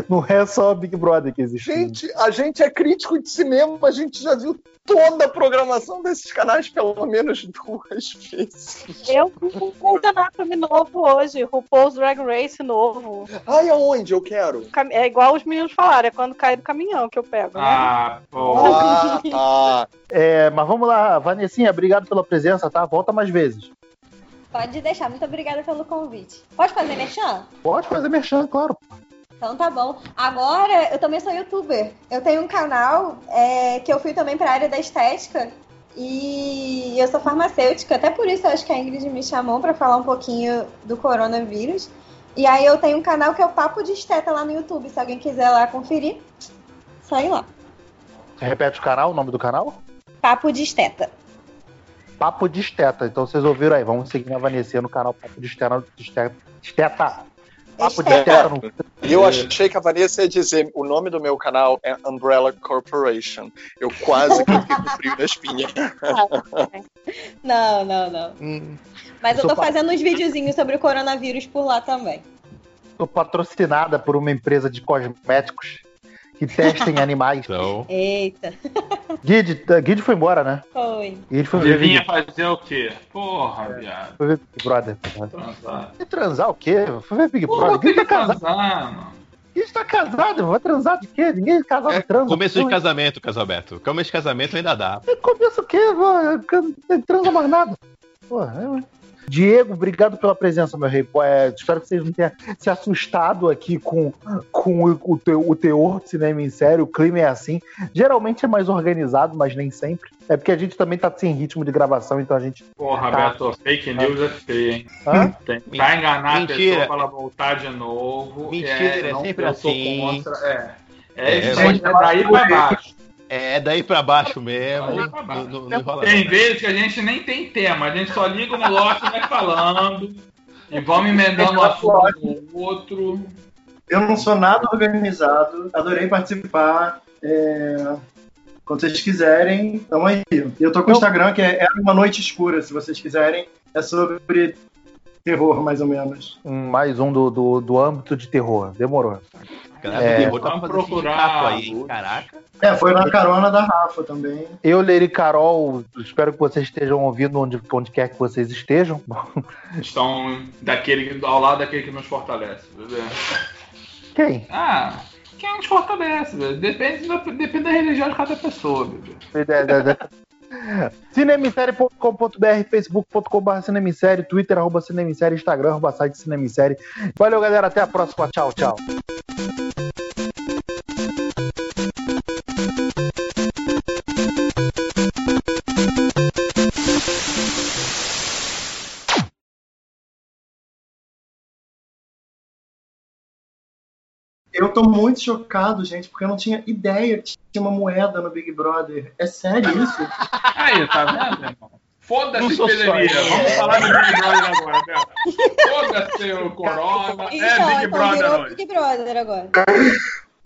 Não é só Big Brother que existe. Gente, a gente é crítico de cinema, a gente já viu toda a programação desses canais pelo menos duas *laughs* vezes. Eu vi um Anatomy novo hoje, RuPaul's Drag Race novo. Ai, aonde? Eu quero. É igual os meninos falaram, é quando cai do caminhão que eu pego, né? Ah, pô. Ah, *laughs* tá. É, mas vamos lá, Vanessinha, obrigado pela presença, tá? Volta mais vezes. Pode deixar. Muito obrigada pelo convite. Pode fazer merchan? Pode fazer merchan, claro. Então tá bom. Agora, eu também sou youtuber. Eu tenho um canal é, que eu fui também pra área da estética. E eu sou farmacêutica. Até por isso eu acho que a Ingrid me chamou pra falar um pouquinho do coronavírus. E aí eu tenho um canal que é o Papo de Esteta lá no YouTube. Se alguém quiser lá conferir, só ir lá. Repete o canal, o nome do canal? Papo de Esteta. Papo de Esteta. Então vocês ouviram aí, vamos seguir a Vanessinha no canal Papo de Esteta. Esteta. Esteta. Papo de Esteta. no- E eu achei que a Vanessa ia dizer: o nome do meu canal é Umbrella Corporation. Eu quase que fiquei com frio na espinha. *laughs* Não, não, não. Hum, Mas eu tô pa- fazendo uns videozinhos sobre o coronavírus por lá também. Sou patrocinada por uma empresa de cosméticos que testem *laughs* animais. Então, Eita, Guide, Guide foi embora, né? foi. Guide foi ver Big, fazer o quê? Porra, viado. foi ver Big Brother. Transar. Vai transar o quê? Foi ver Big Porra, Brother. Guide que tá casado. transar, mano. Guide tá casado. Vai transar de quê? Ninguém casado é transa. começo de casamento, Casalberto. Começo de casamento ainda dá. Começo o quê? Não transa mais nada. Porra, é... Diego, obrigado pela presença, meu rei. É, espero que vocês não tenham se assustado aqui com, com o, o teu- o teor de cinema em série. O clima é assim. Geralmente é mais organizado, mas nem sempre. É porque a gente também tá sem ritmo de gravação, então a gente. Porra, Tá. Beto, fake news é feio, hein? Hã? Tem, pra enganar Mentira. a pessoa pra ela voltar de novo. Mentira, é não- sempre assim. contra- é. É, É, aí, é daí pra baixo. É daí pra baixo mesmo. Daí pra baixo. Não, não- não Tem vezes que a gente nem tem tema, a gente só liga o negócio e vai falando. E vamos emendando um assunto no outro. Eu não sou nada organizado, adorei participar. É, Quando vocês quiserem, tamo aí. Eu tô com o Instagram, que é Era Uma Noite Escura, se vocês quiserem. É sobre terror, mais ou menos. um- mais um do, do, do âmbito de terror. Demorou. Galera, É, o terror fazendo procurar chato aí, hein? Caraca. É, foi na carona da Rafa também. Eu, Leire e Carol, espero que vocês estejam ouvindo onde, onde quer que vocês estejam. *laughs* Estão daquele, ao lado daquele que nos fortalece. bebê. Quem? Ah, quem nos fortalece, velho? Depende, da- depende da religião de cada pessoa, bebê. *laughs* Cinemissérie.com.br, facebook.com.br cinemissérie, twitter, arroba cinemissérie, instagram, arroba site cinemissérie. Valeu, galera. Até a próxima. Tchau, tchau. Eu tô muito chocado, gente, porque eu não tinha ideia que tinha uma moeda no Big Brother. É sério isso? *laughs* Aí, tá vendo, irmão? Foda-se, epidemia. Vamos falar do Big Brother agora, Beto. Foda-se o corona. Então, É Big então Brother virou hoje. Big Brother agora. *laughs*